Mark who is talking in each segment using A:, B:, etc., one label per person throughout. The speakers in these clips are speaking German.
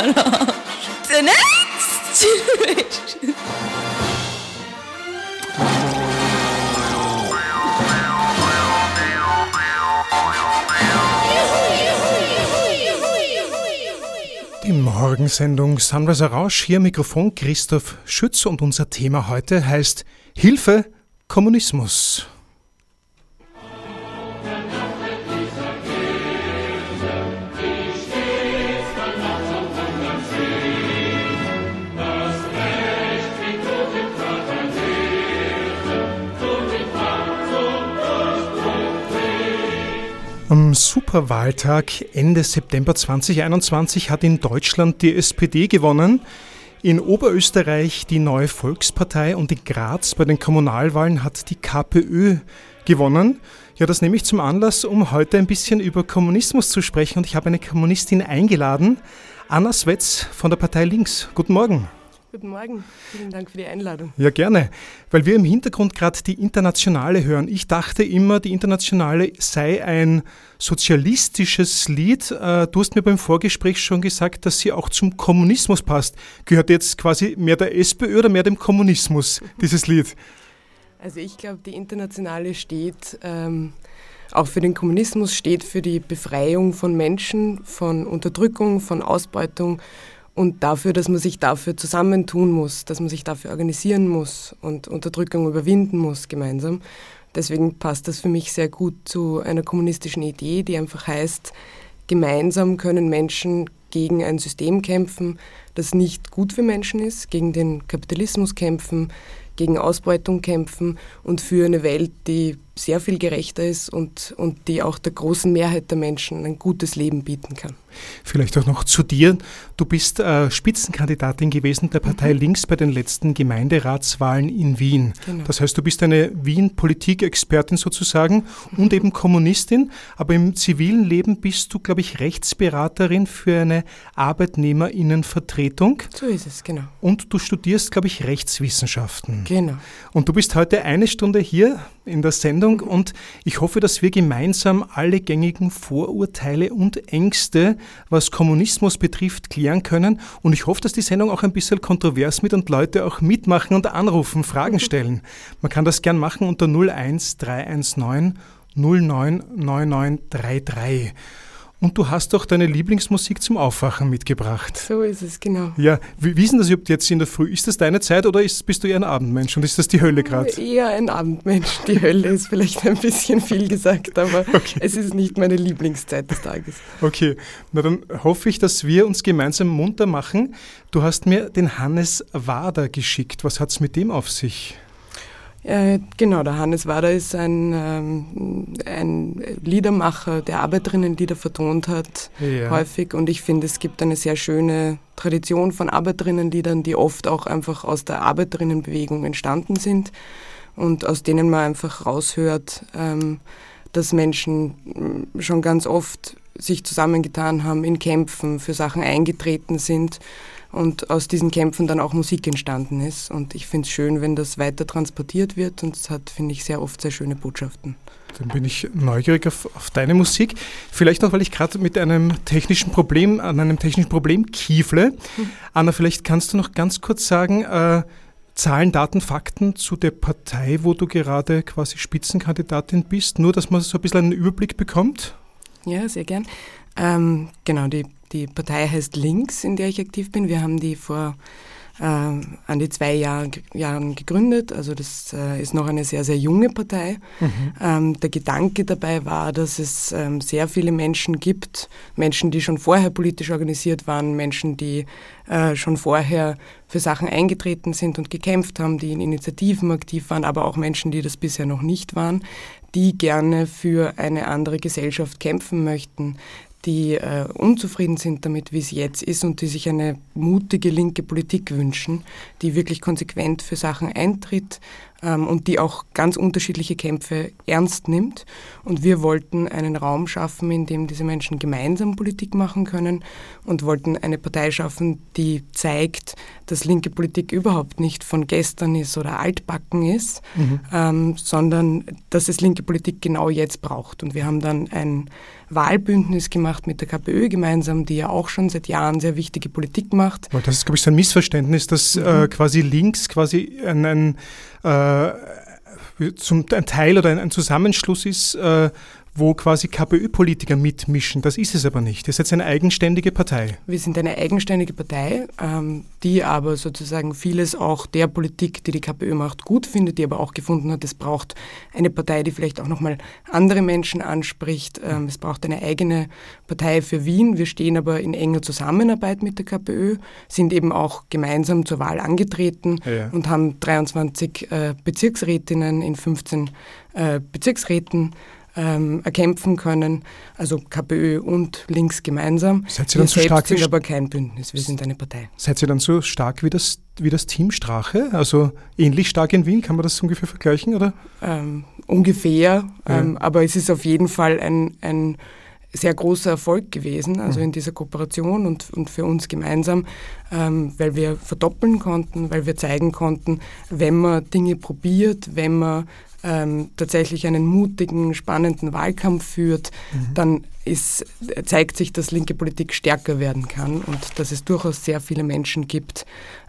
A: The next.
B: Die Morgensendung Sunrise Rausch, hier Mikrofon Christoph Schütz und unser Thema heute heißt Hilfe Kommunismus. Am Superwahltag Ende September 2021 hat in Deutschland die SPD gewonnen, in Oberösterreich die neue Volkspartei und in Graz bei den Kommunalwahlen hat die KPÖ gewonnen. Ja, das nehme ich zum Anlass, um heute ein bisschen über Kommunismus zu sprechen und ich habe eine Kommunistin eingeladen, Anna Swetz von der Partei Links. Guten Morgen.
C: Guten Morgen, vielen Dank für die Einladung.
B: Ja, gerne, weil wir im Hintergrund gerade die Internationale hören. Ich dachte immer, die Internationale sei ein sozialistisches Lied. Äh, du hast mir beim Vorgespräch schon gesagt, dass sie auch zum Kommunismus passt. Gehört jetzt quasi mehr der SPÖ oder mehr dem Kommunismus, dieses Lied?
C: Also ich glaube, die Internationale steht ähm, auch für den Kommunismus, steht für die Befreiung von Menschen, von Unterdrückung, von Ausbeutung und dafür, dass man sich dafür zusammentun muss, dass man sich dafür organisieren muss und Unterdrückung überwinden muss gemeinsam. Deswegen passt das für mich sehr gut zu einer kommunistischen Idee, die einfach heißt, gemeinsam können Menschen gegen ein System kämpfen, das nicht gut für Menschen ist, gegen den Kapitalismus kämpfen, gegen Ausbeutung kämpfen und für eine Welt, die sehr viel gerechter ist und, und die auch der großen Mehrheit der Menschen ein gutes Leben bieten kann.
B: Vielleicht auch noch zu dir. Du bist äh, Spitzenkandidatin gewesen der Partei mhm. Links bei den letzten Gemeinderatswahlen in Wien. Genau. Das heißt, du bist eine Wien-Politikexpertin sozusagen mhm. und eben Kommunistin, aber im zivilen Leben bist du, glaube ich, Rechtsberaterin für eine Arbeitnehmerinnenvertretung.
C: So ist es, genau.
B: Und du studierst, glaube ich, Rechtswissenschaften.
C: Genau.
B: Und du bist heute eine Stunde hier in der Sendung und ich hoffe, dass wir gemeinsam alle gängigen Vorurteile und Ängste, was Kommunismus betrifft, klären können. Und ich hoffe, dass die Sendung auch ein bisschen kontrovers mit und Leute auch mitmachen und anrufen, Fragen stellen. Man kann das gern machen unter 01319 099933. Und du hast doch deine Lieblingsmusik zum Aufwachen mitgebracht.
C: So ist es, genau.
B: Ja, wie, wie ist denn das überhaupt jetzt in der Früh? Ist das deine Zeit oder ist, bist du eher ein Abendmensch und ist das die Hölle gerade?
C: Eher ein Abendmensch. Die Hölle ist vielleicht ein bisschen viel gesagt, aber okay. es ist nicht meine Lieblingszeit des Tages.
B: Okay, na dann hoffe ich, dass wir uns gemeinsam munter machen. Du hast mir den Hannes Wader geschickt. Was hat es mit dem auf sich?
C: Äh, genau, der Hannes Wader ist ein, ähm, ein Liedermacher, der Arbeiterinnenlieder vertont hat, ja. häufig. Und ich finde, es gibt eine sehr schöne Tradition von Arbeiterinnenliedern, die oft auch einfach aus der Arbeiterinnenbewegung entstanden sind und aus denen man einfach raushört, ähm, dass Menschen mm, schon ganz oft sich zusammengetan haben, in Kämpfen für Sachen eingetreten sind und aus diesen Kämpfen dann auch Musik entstanden ist. Und ich finde es schön, wenn das weiter transportiert wird und es hat, finde ich, sehr oft sehr schöne Botschaften.
B: Dann bin ich neugierig auf, auf deine Musik. Vielleicht auch, weil ich gerade mit einem technischen Problem, an einem technischen Problem kiefle. Mhm. Anna, vielleicht kannst du noch ganz kurz sagen, äh, Zahlen, Daten, Fakten zu der Partei, wo du gerade quasi Spitzenkandidatin bist, nur dass man so ein bisschen einen Überblick bekommt?
C: Ja, sehr gern. Ähm, genau, die die Partei heißt Links, in der ich aktiv bin. Wir haben die vor äh, an die zwei Jahr, Jahren gegründet. Also das äh, ist noch eine sehr, sehr junge Partei. Mhm. Ähm, der Gedanke dabei war, dass es ähm, sehr viele Menschen gibt, Menschen, die schon vorher politisch organisiert waren, Menschen, die äh, schon vorher für Sachen eingetreten sind und gekämpft haben, die in Initiativen aktiv waren, aber auch Menschen, die das bisher noch nicht waren, die gerne für eine andere Gesellschaft kämpfen möchten, die äh, unzufrieden sind damit, wie es jetzt ist und die sich eine mutige linke Politik wünschen, die wirklich konsequent für Sachen eintritt, ähm, und die auch ganz unterschiedliche Kämpfe ernst nimmt. Und wir wollten einen Raum schaffen, in dem diese Menschen gemeinsam Politik machen können und wollten eine Partei schaffen, die zeigt, dass linke Politik überhaupt nicht von gestern ist oder altbacken ist, mhm. ähm, sondern dass es linke Politik genau jetzt braucht. Und wir haben dann ein Wahlbündnis gemacht mit der KPÖ gemeinsam, die ja auch schon seit Jahren sehr wichtige Politik macht.
B: Das ist, glaube ich, so ein Missverständnis, dass mhm. äh, quasi links quasi ein, ein, äh, zum, ein Teil oder ein, ein Zusammenschluss ist äh, wo quasi KPÖ-Politiker mitmischen. Das ist es aber nicht. Ihr seid eine eigenständige Partei.
C: Wir sind eine eigenständige Partei, ähm, die aber sozusagen vieles auch der Politik, die die KPÖ macht, gut findet, die aber auch gefunden hat, es braucht eine Partei, die vielleicht auch nochmal andere Menschen anspricht. Ähm, es braucht eine eigene Partei für Wien. Wir stehen aber in enger Zusammenarbeit mit der KPÖ, sind eben auch gemeinsam zur Wahl angetreten ja, ja. und haben 23 äh, Bezirksrätinnen in 15 äh, Bezirksräten ähm, erkämpfen können, also KPÖ und Links gemeinsam.
B: Seid ihr dann so stark
C: sind aber kein Bündnis, wir sind eine Partei.
B: Seid ihr dann so stark wie das, wie das Team Strache? Also ähnlich stark in Wien, kann man das ungefähr vergleichen? Oder?
C: Ähm, ungefähr, ja. ähm, aber es ist auf jeden Fall ein, ein sehr großer Erfolg gewesen, also mhm. in dieser Kooperation und, und für uns gemeinsam, ähm, weil wir verdoppeln konnten, weil wir zeigen konnten, wenn man Dinge probiert, wenn man ähm, tatsächlich einen mutigen, spannenden Wahlkampf führt, mhm. dann ist, zeigt sich, dass linke Politik stärker werden kann und dass es durchaus sehr viele Menschen gibt,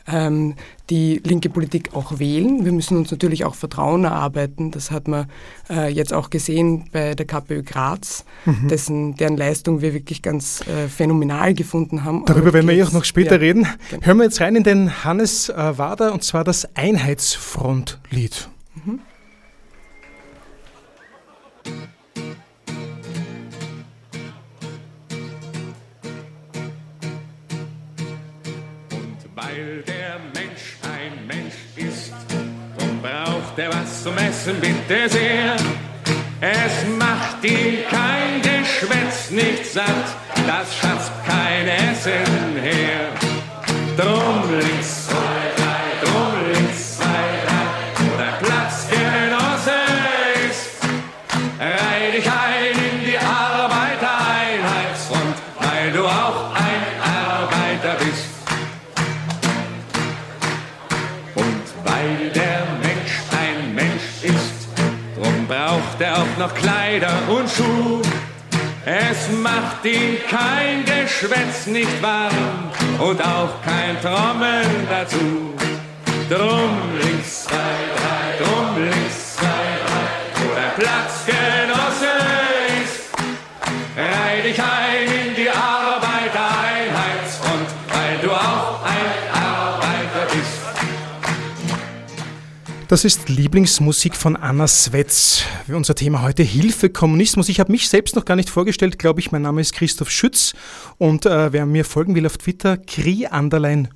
C: ähm, die linke Politik auch wählen. Wir müssen uns natürlich auch Vertrauen erarbeiten. Das hat man äh, jetzt auch gesehen bei der KPÖ Graz, mhm. dessen, deren Leistung wir wirklich ganz äh, phänomenal gefunden haben.
B: Darüber werden wir eh auch noch später ja, reden. Genau. Hören wir jetzt rein in den Hannes äh, Wader und zwar das Einheitsfrontlied.
D: Braucht was zum Essen, bitte sehr. Es macht ihn kein Geschwätz nicht satt, das schafft kein Essen her. Drum braucht er auch noch Kleider und Schuh. Es macht ihn kein Geschwätz nicht warm und auch kein Trommeln dazu. Drum links, zwei, drei, drum links, zwei, drei, wo der
B: Das ist Lieblingsmusik von Anna Svetz. Unser Thema heute Hilfe Kommunismus. Ich habe mich selbst noch gar nicht vorgestellt, glaube ich. Mein Name ist Christoph Schütz und äh, wer mir folgen will auf Twitter, Kri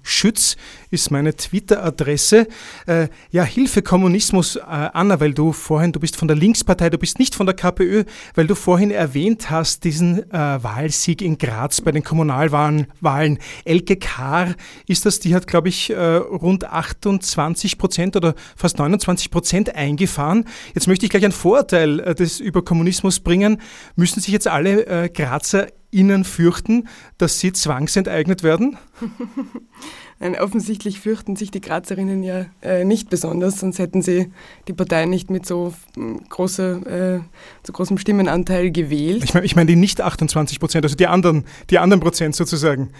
B: Schütz ist meine Twitter-Adresse. Äh, ja, Hilfe Kommunismus, äh, Anna, weil du vorhin, du bist von der Linkspartei, du bist nicht von der KPÖ, weil du vorhin erwähnt hast, diesen äh, Wahlsieg in Graz bei den Kommunalwahlen. Wahlen. Elke Kahr ist das, die hat, glaube ich, äh, rund 28 Prozent oder fast 29 Prozent eingefahren. Jetzt möchte ich gleich ein Vorurteil äh, des über Kommunismus bringen. Müssen sich jetzt alle äh, Grazer innen fürchten, dass sie zwangsenteignet werden?
C: Nein, offensichtlich fürchten sich die Grazerinnen ja äh, nicht besonders, sonst hätten sie die Partei nicht mit so, großer, äh, so großem Stimmenanteil gewählt.
B: Ich meine ich mein die nicht 28 Prozent, also die anderen, die anderen Prozent sozusagen.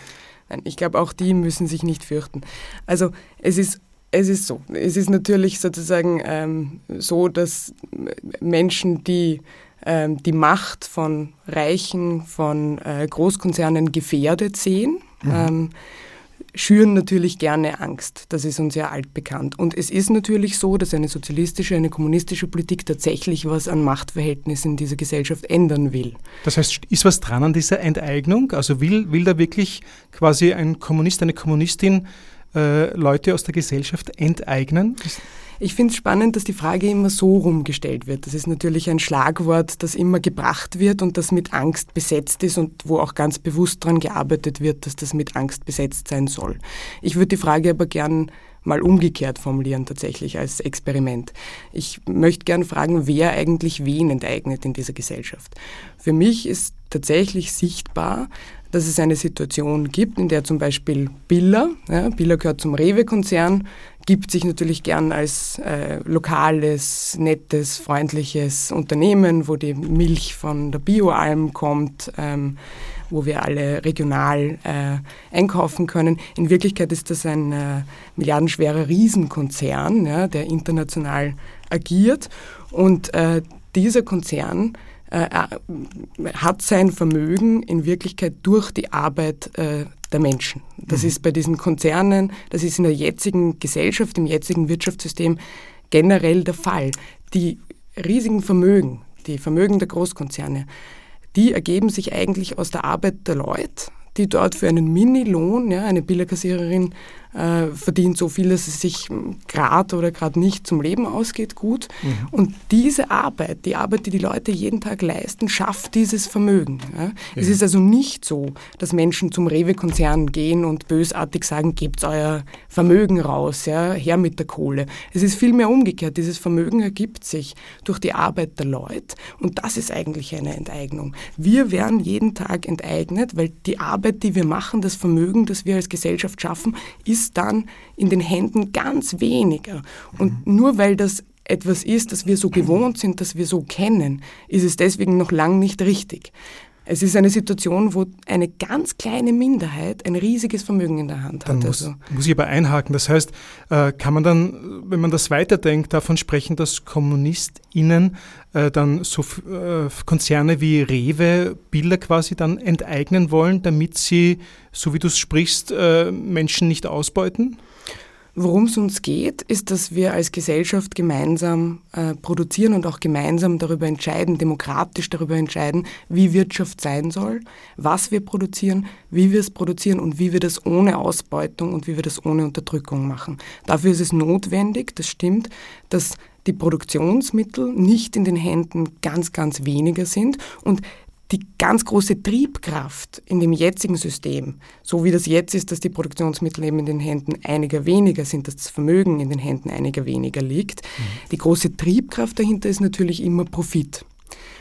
C: Nein, ich glaube, auch die müssen sich nicht fürchten. Also es ist es ist so. Es ist natürlich sozusagen ähm, so, dass Menschen, die ähm, die Macht von Reichen, von äh, Großkonzernen gefährdet sehen, mhm. ähm, schüren natürlich gerne Angst. Das ist uns ja altbekannt. Und es ist natürlich so, dass eine sozialistische, eine kommunistische Politik tatsächlich was an Machtverhältnissen in dieser Gesellschaft ändern will.
B: Das heißt, ist was dran an dieser Enteignung? Also will, will da wirklich quasi ein Kommunist, eine Kommunistin äh, Leute aus der Gesellschaft enteignen?
C: Ich finde es spannend, dass die Frage immer so rumgestellt wird. Das ist natürlich ein Schlagwort, das immer gebracht wird und das mit Angst besetzt ist und wo auch ganz bewusst daran gearbeitet wird, dass das mit Angst besetzt sein soll. Ich würde die Frage aber gern mal umgekehrt formulieren tatsächlich als Experiment. Ich möchte gern fragen, wer eigentlich wen enteignet in dieser Gesellschaft. Für mich ist tatsächlich sichtbar, dass es eine Situation gibt, in der zum Beispiel Billa, ja, Billa gehört zum Rewe-Konzern, gibt sich natürlich gern als äh, lokales, nettes, freundliches Unternehmen, wo die Milch von der Bioalm kommt, ähm, wo wir alle regional äh, einkaufen können. In Wirklichkeit ist das ein äh, milliardenschwerer Riesenkonzern, ja, der international agiert. Und äh, dieser Konzern äh, äh, hat sein Vermögen in Wirklichkeit durch die Arbeit äh, der Menschen. Das mhm. ist bei diesen Konzernen, das ist in der jetzigen Gesellschaft, im jetzigen Wirtschaftssystem generell der Fall. Die riesigen Vermögen, die Vermögen der Großkonzerne, die ergeben sich eigentlich aus der Arbeit der Leute, die dort für einen Minilohn, ja, eine Billerkassiererin äh, verdient so viel, dass es sich gerade oder gerade nicht zum Leben ausgeht, gut. Mhm. Und diese Arbeit, die Arbeit, die die Leute jeden Tag leisten, schafft dieses Vermögen. Ja. Ja. Es ist also nicht so, dass Menschen zum Rewe-Konzern gehen und bösartig sagen, gebt euer Vermögen raus, ja, her mit der Kohle. Es ist vielmehr umgekehrt. Dieses Vermögen ergibt sich durch die Arbeit der Leute und das ist eigentlich eine Enteignung. Wir werden jeden Tag enteignet, weil die Arbeit, die wir machen, das Vermögen, das wir als Gesellschaft schaffen, ist ist dann in den Händen ganz weniger. Und nur weil das etwas ist, das wir so gewohnt sind, das wir so kennen, ist es deswegen noch lang nicht richtig. Es ist eine Situation, wo eine ganz kleine Minderheit ein riesiges Vermögen in der Hand
B: dann
C: hat.
B: Muss, also. muss ich aber einhaken. Das heißt, äh, kann man dann, wenn man das weiterdenkt, davon sprechen, dass KommunistInnen äh, dann so äh, Konzerne wie Rewe Bilder quasi dann enteignen wollen, damit sie, so wie du es sprichst, Menschen nicht ausbeuten?
C: Worum es uns geht, ist, dass wir als Gesellschaft gemeinsam äh, produzieren und auch gemeinsam darüber entscheiden, demokratisch darüber entscheiden, wie Wirtschaft sein soll, was wir produzieren, wie wir es produzieren und wie wir das ohne Ausbeutung und wie wir das ohne Unterdrückung machen. Dafür ist es notwendig, das stimmt, dass die Produktionsmittel nicht in den Händen ganz, ganz weniger sind und die ganz große Triebkraft in dem jetzigen System, so wie das jetzt ist, dass die Produktionsmittel eben in den Händen einiger weniger sind, dass das Vermögen in den Händen einiger weniger liegt, mhm. die große Triebkraft dahinter ist natürlich immer Profit.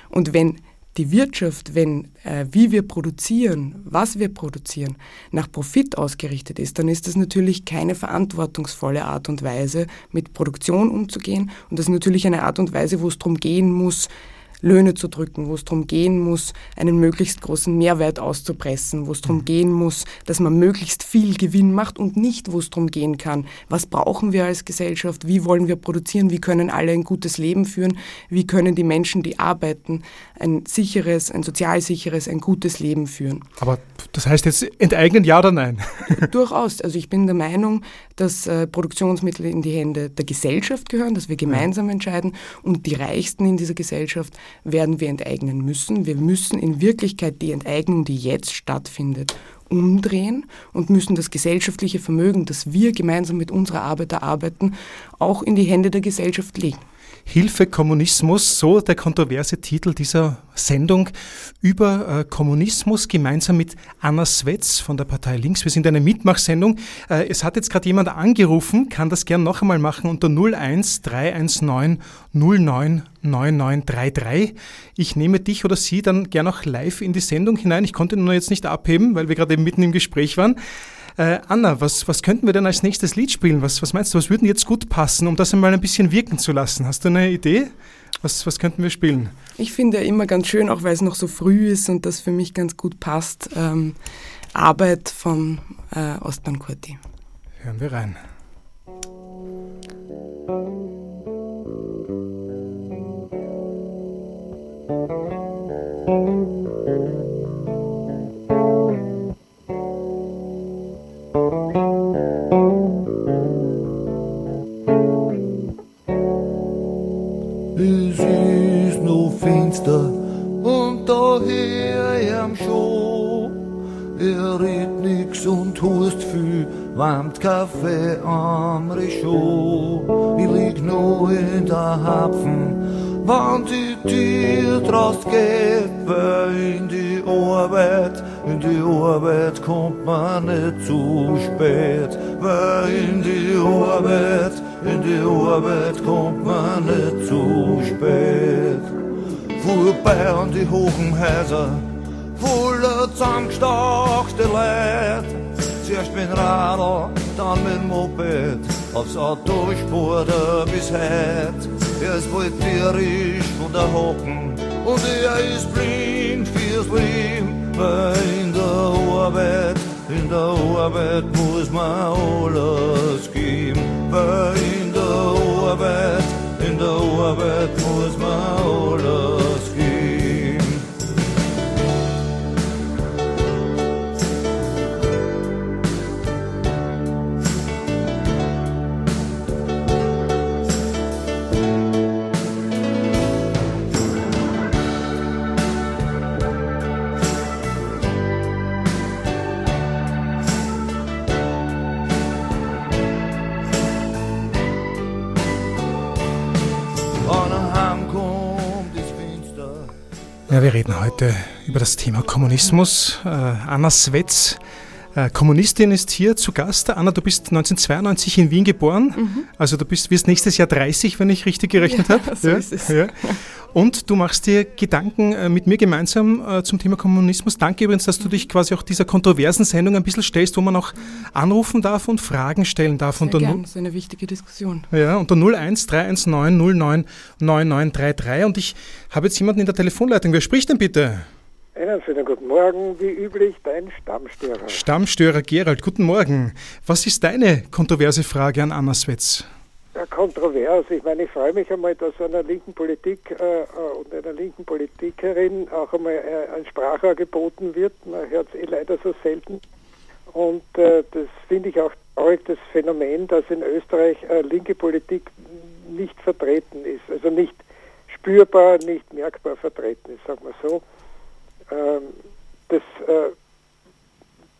C: Und wenn die Wirtschaft, wenn äh, wie wir produzieren, was wir produzieren, nach Profit ausgerichtet ist, dann ist das natürlich keine verantwortungsvolle Art und Weise, mit Produktion umzugehen. Und das ist natürlich eine Art und Weise, wo es darum gehen muss, Löhne zu drücken, wo es darum gehen muss, einen möglichst großen Mehrwert auszupressen, wo es darum mhm. gehen muss, dass man möglichst viel Gewinn macht und nicht, wo es darum gehen kann, was brauchen wir als Gesellschaft, wie wollen wir produzieren, wie können alle ein gutes Leben führen, wie können die Menschen, die arbeiten, ein sicheres, ein sozial sicheres, ein gutes Leben führen.
B: Aber das heißt jetzt enteignen, ja oder nein?
C: Durchaus. Also ich bin der Meinung, dass äh, Produktionsmittel in die Hände der Gesellschaft gehören, dass wir gemeinsam entscheiden und die Reichsten in dieser Gesellschaft werden wir enteignen müssen. Wir müssen in Wirklichkeit die Enteignung, die jetzt stattfindet, umdrehen und müssen das gesellschaftliche Vermögen, das wir gemeinsam mit unserer Arbeit erarbeiten, auch in die Hände der Gesellschaft legen.
B: Hilfe Kommunismus, so der kontroverse Titel dieser Sendung über äh, Kommunismus gemeinsam mit Anna Swetz von der Partei Links. Wir sind eine Mitmachsendung. Äh, es hat jetzt gerade jemand angerufen, kann das gern noch einmal machen unter 01 319 099933. Ich nehme dich oder sie dann gern auch live in die Sendung hinein. Ich konnte nur jetzt nicht abheben, weil wir gerade mitten im Gespräch waren. Äh, Anna, was, was könnten wir denn als nächstes Lied spielen? Was, was meinst du, was würden jetzt gut passen, um das einmal ein bisschen wirken zu lassen? Hast du eine Idee? Was, was könnten wir spielen?
C: Ich finde ja immer ganz schön, auch weil es noch so früh ist und das für mich ganz gut passt, ähm, Arbeit von äh, Ostbahn Kurti.
B: Hören wir rein.
E: Fenster und da hör ich am schon. Er redet nix und hust viel, warmt Kaffee am Rechot. Ich lieg nur in der Hapfen, wann die Tür draus geht, in die Arbeit, in die Arbeit kommt man nicht zu spät, weil in die Arbeit, in die Arbeit kommt man nicht zu spät. Vorbei an die hohen Häuser, voller zusammengestauchte Leute. Zuerst mit Radl, dann mit Moped, aufs Autospur da bis heut. Er ist wohl tierisch von der Hocken und er ist blind fürs Leben, weil in der Arbeit, in der Arbeit muss man alles geben, in der Arbeit, in der Arbeit
B: reden heute über das Thema Kommunismus. Äh, Anna Swetz, äh, Kommunistin, ist hier zu Gast. Anna, du bist 1992 in Wien geboren. Also du bist, wirst nächstes Jahr 30, wenn ich richtig gerechnet
C: Ja,
B: habe.
C: so ist es.
B: Ja. Und du machst dir Gedanken äh, mit mir gemeinsam äh, zum Thema Kommunismus. Danke übrigens, dass du dich quasi auch dieser kontroversen Sendung ein bisschen stellst, wo man auch anrufen darf und Fragen stellen darf.
C: Sehr
B: Und
C: gern, das ist eine wichtige Diskussion.
B: ja, unter 01 319 09 9933. Und ich habe jetzt jemanden in der Telefonleitung. Wer spricht denn bitte?
F: Einen schönen guten Morgen, wie üblich, dein Stammstörer.
B: Stammstörer Gerald. Guten Morgen. Was ist deine kontroverse Frage an Anna Swetz?
F: Kontrovers. Ich meine, ich freue mich einmal, dass einer linken Politik äh, äh, und einer linken Politikerin auch einmal äh, ein Sprachrohr geboten wird. Man hört es eh leider so selten. Und äh, das finde ich auch traurig, das Phänomen, dass in Österreich äh, linke Politik nicht vertreten ist. Also nicht spürbar, nicht merkbar vertreten ist, sagen wir so. Ähm, das äh,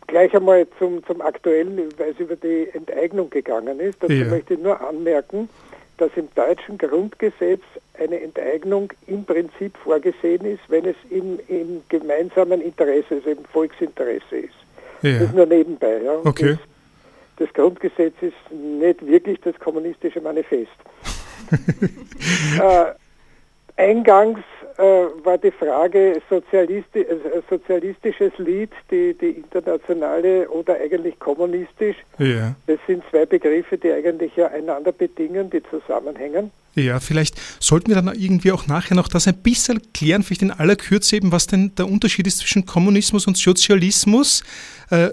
F: gleich einmal zum, zum Aktuellen, weil es über die Enteignung gegangen ist. Dazu
B: Ja.
F: möchte ich nur anmerken, dass im deutschen Grundgesetz eine Enteignung im Prinzip vorgesehen ist, wenn es im, im gemeinsamen Interesse, also im Volksinteresse ist.
B: Ja.
F: Das nur nebenbei. Ja.
B: Okay.
F: Das, das Grundgesetz ist nicht wirklich das kommunistische Manifest. äh, eingangs äh, war die Frage Sozialisti äh, sozialistisches Lied, die, die internationale oder eigentlich kommunistisch.
B: Ja.
F: Das sind zwei Begriffe, die eigentlich ja einander bedingen, die zusammenhängen.
B: Ja, vielleicht sollten wir dann irgendwie auch nachher noch das ein bisschen klären, vielleicht in aller Kürze eben, was denn der Unterschied ist zwischen Kommunismus und Sozialismus. Äh,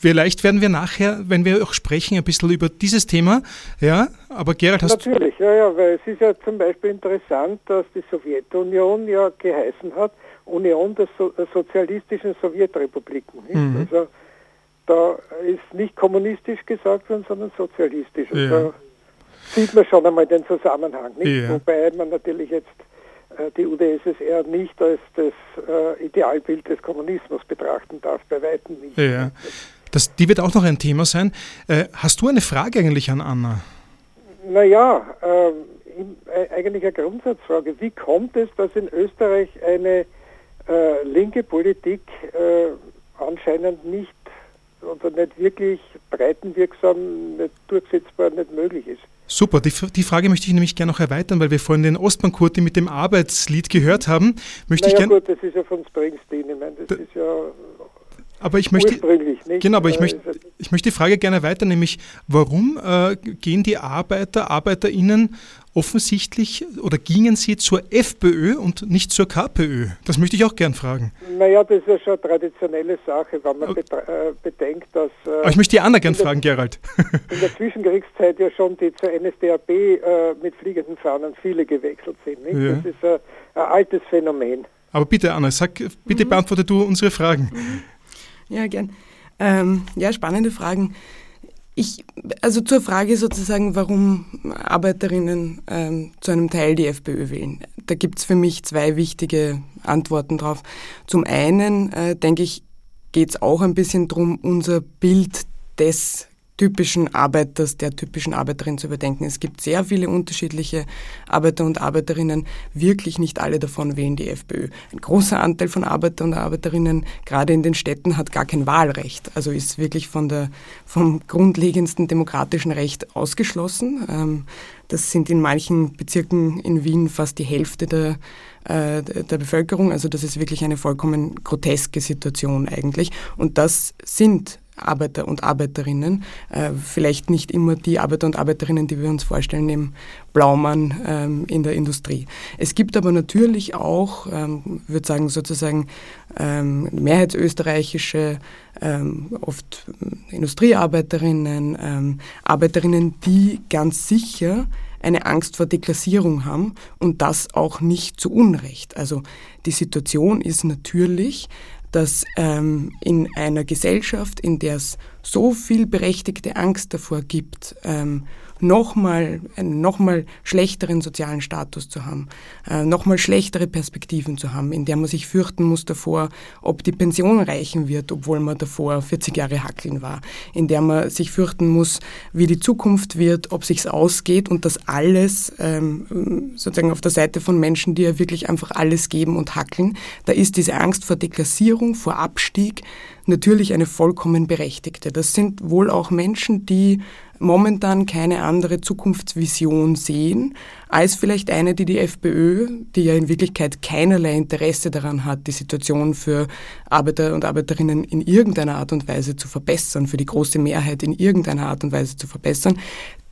B: vielleicht werden wir nachher, wenn wir auch sprechen, ein bisschen über dieses Thema. Ja, aber Gerald, hast du.
F: Natürlich, ja, ja, weil es ist ja zum Beispiel interessant, dass die Sowjetunion ja geheißen hat, Union der, so der sozialistischen Sowjetrepubliken.
B: Mhm.
F: Also da ist nicht kommunistisch gesagt worden, sondern sozialistisch.
B: Ja.
F: Sieht man schon einmal den Zusammenhang. Nicht?
B: Ja.
F: Wobei man natürlich jetzt äh, die UdSSR nicht als das äh, Idealbild des Kommunismus betrachten darf, bei weitem nicht.
B: Ja. Das, die wird auch noch ein Thema sein. Äh, hast du eine Frage eigentlich an Anna?
F: Naja, ähm, äh, eigentlich eine Grundsatzfrage. Wie kommt es, dass in Österreich eine äh, linke Politik äh, anscheinend nicht oder nicht wirklich breitenwirksam, nicht durchsetzbar, nicht möglich ist?
B: Super, die, die Frage möchte ich nämlich gerne noch erweitern, weil wir vorhin den Ostbankurti mit dem Arbeitslied gehört haben. Möchte ich
F: naja
B: gerne,
F: gut, das ist ja von Springsteen, ich meine, das
B: Da-
F: ist ja
B: aber ich möchte,
F: nicht?
B: Genau, aber ich
F: Äh,
B: möchte, ich möchte die Frage gerne weiter, nämlich warum äh, gehen die Arbeiter, ArbeiterInnen offensichtlich oder gingen sie zur FPÖ und nicht zur KPÖ? Das möchte ich auch gern fragen.
F: Naja, das ist ja schon eine traditionelle Sache, wenn man betra- äh, bedenkt, dass äh,
B: Aber ich möchte die Anna gern
F: in der-
B: fragen, Gerald.
F: in der Zwischenkriegszeit ja schon die zur NSDAP äh, mit fliegenden Fahnen viele gewechselt sind.
B: Ja.
F: Das ist ein, ein altes Phänomen.
B: Aber bitte, Anna, sag, bitte beantworte du unsere Fragen.
C: Ja, gern. Ähm, ja, spannende Fragen. Ich, also zur Frage sozusagen, warum Arbeiterinnen ähm, zu einem Teil die FPÖ wählen. Da gibt's für mich zwei wichtige Antworten drauf. Zum einen, äh, denke ich, geht's auch ein bisschen drum, unser Bild des typischen Arbeiters, der typischen Arbeiterin zu überdenken. Es gibt sehr viele unterschiedliche Arbeiter und Arbeiterinnen, wirklich nicht alle davon wählen die FPÖ. Ein großer Anteil von Arbeiter und Arbeiterinnen, gerade in den Städten, hat gar kein Wahlrecht, also ist wirklich von der, vom grundlegendsten demokratischen Recht ausgeschlossen. Ähm, das sind in manchen Bezirken in Wien fast die Hälfte der, äh, der Bevölkerung. Also das ist wirklich eine vollkommen groteske Situation eigentlich. Und das sind Arbeiter und Arbeiterinnen. Äh, vielleicht nicht immer die Arbeiter und Arbeiterinnen, die wir uns vorstellen im Blaumann ähm, in der Industrie. Es gibt aber natürlich auch, ähm, würde sagen sozusagen ähm, mehrheitsösterreichische, ähm, oft Industriearbeiterinnen, Arbeiterinnen, die ganz sicher eine Angst vor Deklassierung haben und das auch nicht zu Unrecht. Also die Situation ist natürlich, dass ähm, in einer Gesellschaft, in der es so viel berechtigte Angst davor gibt, ähm, nochmal einen nochmal schlechteren sozialen Status zu haben, äh, nochmal schlechtere Perspektiven zu haben, in der man sich fürchten muss davor, ob die Pension reichen wird, obwohl man davor 40 Jahre hackeln war, in der man sich fürchten muss, wie die Zukunft wird, ob sich's ausgeht und das alles ähm, sozusagen auf der Seite von Menschen, die ja wirklich einfach alles geben und hackeln, da ist diese Angst vor Deklassierung, vor Abstieg natürlich eine vollkommen berechtigte. Das sind wohl auch Menschen, die momentan keine andere Zukunftsvision sehen, als vielleicht eine, die die FPÖ, die ja in Wirklichkeit keinerlei Interesse daran hat, die Situation für Arbeiter und Arbeiterinnen in irgendeiner Art und Weise zu verbessern, für die große Mehrheit in irgendeiner Art und Weise zu verbessern,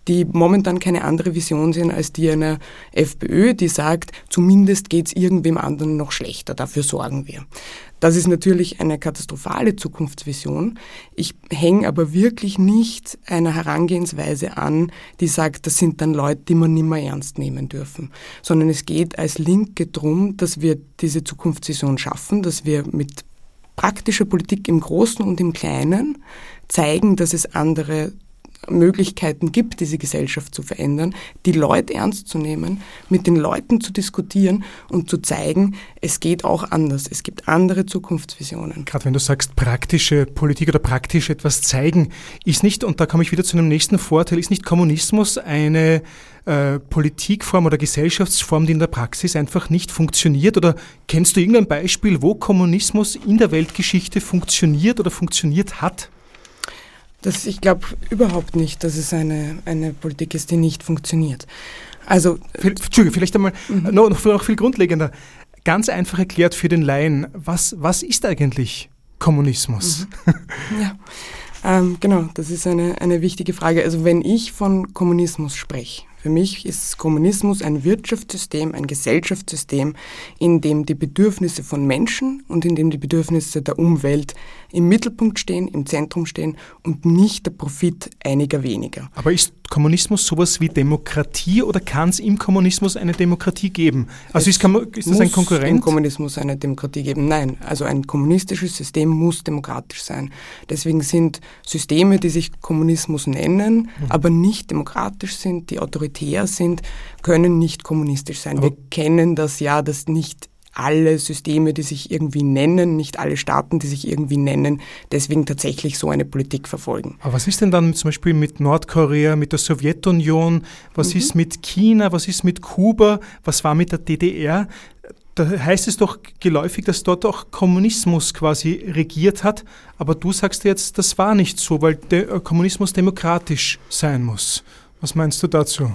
C: die momentan keine andere Vision sehen als die einer FPÖ, die sagt, zumindest geht es irgendwem anderen noch schlechter, dafür sorgen wir. Das ist natürlich eine katastrophale Zukunftsvision. Ich hänge aber wirklich nicht einer Herangehensweise an, die sagt, das sind dann Leute, die man nicht mehr ernst nehmen dürfen, sondern es geht als Linke darum, dass wir diese Zukunftsvision schaffen, dass wir mit praktischer Politik im Großen und im Kleinen zeigen, dass es andere Möglichkeiten gibt, diese Gesellschaft zu verändern, die Leute ernst zu nehmen, mit den Leuten zu diskutieren und zu zeigen, es geht auch anders. Es gibt andere Zukunftsvisionen.
B: Gerade wenn du sagst, praktische Politik oder praktisch etwas zeigen, ist nicht, und da komme ich wieder zu einem nächsten Vorteil, ist nicht Kommunismus eine äh, Politikform oder Gesellschaftsform, die in der Praxis einfach nicht funktioniert? Oder kennst du irgendein Beispiel, wo Kommunismus in der Weltgeschichte funktioniert oder funktioniert hat?
C: Das, ich glaube überhaupt nicht, dass es eine, eine Politik ist, die nicht funktioniert. Also,
B: Entschuldigung, vielleicht einmal mhm. noch, noch viel grundlegender. Ganz einfach erklärt für den Laien, was, was ist eigentlich Kommunismus?
C: Mhm. Ja, ähm, genau, das ist eine, eine wichtige Frage. Also wenn ich von Kommunismus spreche, für mich ist Kommunismus ein Wirtschaftssystem, ein Gesellschaftssystem, in dem die Bedürfnisse von Menschen und in dem die Bedürfnisse der Umwelt im Mittelpunkt stehen, im Zentrum stehen und nicht der Profit einiger weniger.
B: Aber ist Kommunismus sowas wie Demokratie oder kann es im Kommunismus eine Demokratie geben? Also ist, ist das ein Konkurrent?
C: Im Kommunismus eine Demokratie geben? Nein, also ein kommunistisches System muss demokratisch sein. Deswegen sind Systeme, die sich Kommunismus nennen, mhm. aber nicht demokratisch sind, die autoritär autoritär sind, können nicht kommunistisch sein. Aber Wir kennen das ja, dass nicht alle Systeme, die sich irgendwie nennen, nicht alle Staaten, die sich irgendwie nennen, deswegen tatsächlich so eine Politik verfolgen.
B: Aber was ist denn dann zum Beispiel mit Nordkorea, mit der Sowjetunion? Was mhm. ist mit China? Was ist mit Kuba? Was war mit der DDR? Da heißt es doch geläufig, dass dort auch Kommunismus quasi regiert hat. Aber du sagst jetzt, das war nicht so, weil der Kommunismus demokratisch sein muss. Was meinst du dazu?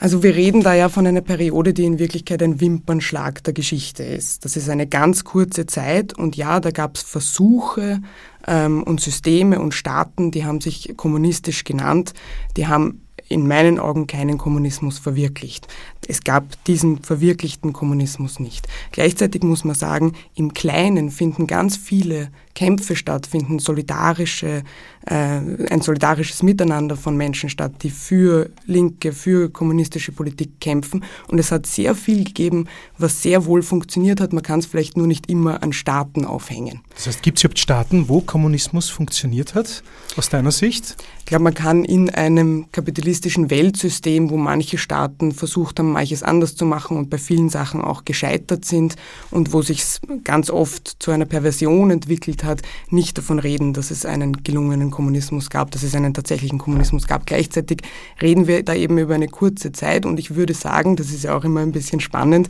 C: Also wir reden da ja von einer Periode, die in Wirklichkeit ein Wimpernschlag der Geschichte ist. Das ist eine ganz kurze Zeit und ja, da gab es Versuche ähm, und Systeme und Staaten, die haben sich kommunistisch genannt, die haben in meinen Augen keinen Kommunismus verwirklicht. Es gab diesen verwirklichten Kommunismus nicht. Gleichzeitig muss man sagen, im Kleinen finden ganz viele Kämpfe statt, finden solidarische, äh, ein solidarisches Miteinander von Menschen statt, die für linke, für kommunistische Politik kämpfen. Und es hat sehr viel gegeben, was sehr wohl funktioniert hat. Man kann es vielleicht nur nicht immer an Staaten aufhängen.
B: Das heißt, gibt es überhaupt Staaten, wo Kommunismus funktioniert hat, aus deiner Sicht?
C: Ich glaube, man kann in einem kapitalistischen kapitalistischen Weltsystem, wo manche Staaten versucht haben, manches anders zu machen und bei vielen Sachen auch gescheitert sind und wo sich ganz oft zu einer Perversion entwickelt hat, nicht davon reden, dass es einen gelungenen Kommunismus gab, dass es einen tatsächlichen Kommunismus gab. Gleichzeitig reden wir da eben über eine kurze Zeit und ich würde sagen, das ist ja auch immer ein bisschen spannend,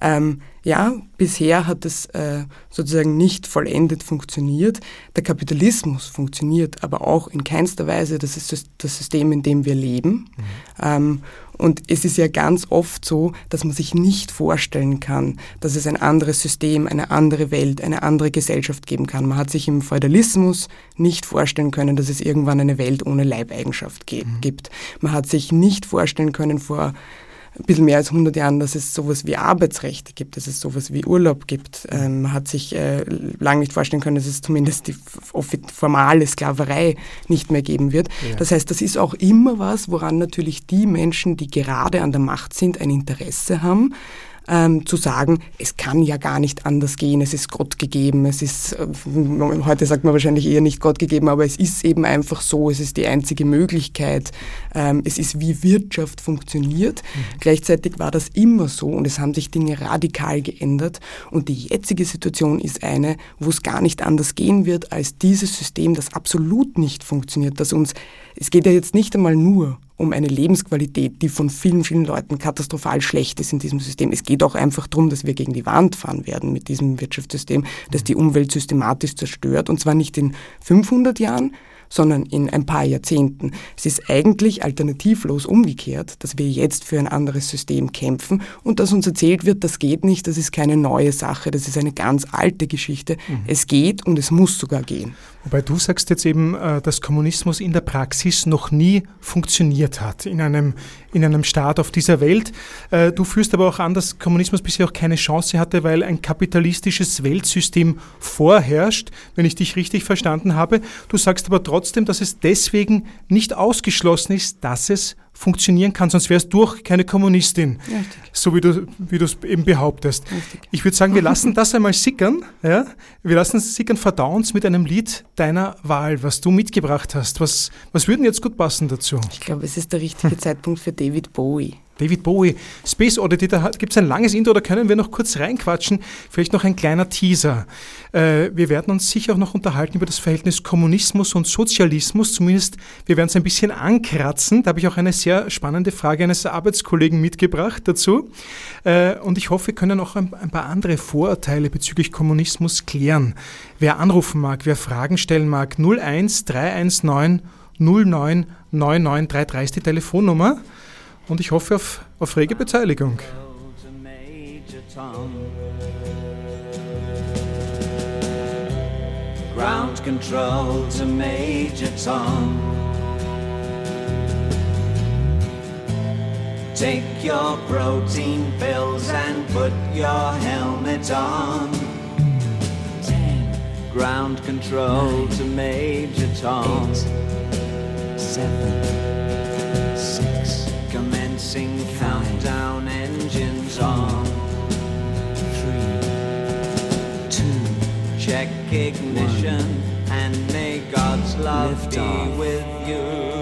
C: ähm, ja, bisher hat es äh, sozusagen nicht vollendet funktioniert. Der Kapitalismus funktioniert aber auch in keinster Weise. Das ist das System, in dem wir leben. Mhm. Ähm, und es ist ja ganz oft so, dass man sich nicht vorstellen kann, dass es ein anderes System, eine andere Welt, eine andere Gesellschaft geben kann. Man hat sich im Feudalismus nicht vorstellen können, dass es irgendwann eine Welt ohne Leibeigenschaft mhm. gibt. Man hat sich nicht vorstellen können vor ein bisschen mehr als 100 Jahren, dass es sowas wie Arbeitsrechte gibt, dass es sowas wie Urlaub gibt. Ähm, man hat sich äh, lange nicht vorstellen können, dass es zumindest die formale Sklaverei nicht mehr geben wird. Ja. Das heißt, das ist auch immer was, woran natürlich die Menschen, die gerade an der Macht sind, ein Interesse haben ähm, zu sagen, es kann ja gar nicht anders gehen, es ist Gott gegeben, es ist, äh, heute sagt man wahrscheinlich eher nicht Gott gegeben, aber es ist eben einfach so, es ist die einzige Möglichkeit, ähm, es ist wie Wirtschaft funktioniert. Mhm. Gleichzeitig war das immer so und es haben sich Dinge radikal geändert und die jetzige Situation ist eine, wo es gar nicht anders gehen wird als dieses System, das absolut nicht funktioniert, das uns, es geht ja jetzt nicht einmal nur um eine Lebensqualität, die von vielen, vielen Leuten katastrophal schlecht ist in diesem System. Es geht auch einfach darum, dass wir gegen die Wand fahren werden mit diesem Wirtschaftssystem, das die Umwelt systematisch zerstört. Und zwar nicht in 500 Jahren, sondern in ein paar Jahrzehnten. Es ist eigentlich alternativlos umgekehrt, dass wir jetzt für ein anderes System kämpfen und dass uns erzählt wird, das geht nicht, das ist keine neue Sache, das ist eine ganz alte Geschichte. Mhm. Es geht und es muss sogar gehen.
B: Wobei du sagst jetzt eben, äh, dass Kommunismus in der Praxis noch nie funktioniert hat in einem, in einem Staat auf dieser Welt. Äh, du führst aber auch an, dass Kommunismus bisher auch keine Chance hatte, weil ein kapitalistisches Weltsystem vorherrscht, wenn ich dich richtig verstanden habe. Du sagst aber trotzdem, dass es deswegen nicht ausgeschlossen ist, dass es funktionieren kann, sonst wärst du auch keine Kommunistin, Richtig. so wie du wie es eben behauptest. Richtig. Ich würde sagen, wir lassen das einmal sickern. Ja? Wir lassen es sickern, verdauen mit einem Lied deiner Wahl, was du mitgebracht hast. Was, was würde jetzt gut passen dazu?
C: Ich glaube, es ist der richtige Zeitpunkt für David Bowie.
B: David Bowie, Space Oddity, da gibt es ein langes Intro, da können wir noch kurz reinquatschen. Vielleicht noch ein kleiner Teaser. Äh, wir werden uns sicher auch noch unterhalten über das Verhältnis Kommunismus und Sozialismus. Zumindest, wir werden es ein bisschen ankratzen. Da habe ich auch eine sehr spannende Frage eines Arbeitskollegen mitgebracht dazu. Äh, und ich hoffe, wir können auch ein, ein paar andere Vorurteile bezüglich Kommunismus klären. Wer anrufen mag, wer Fragen stellen mag, 01 319 09 9933 ist die Telefonnummer und ich hoffe auf, auf rege Beteiligung. Ground control to Major Tom. Take your protein pills and put your helmet on. Ten. Ground control Nine. to Major Tom. Eight. Seven. Check ignition, one. and may God's love Lift be off. with you.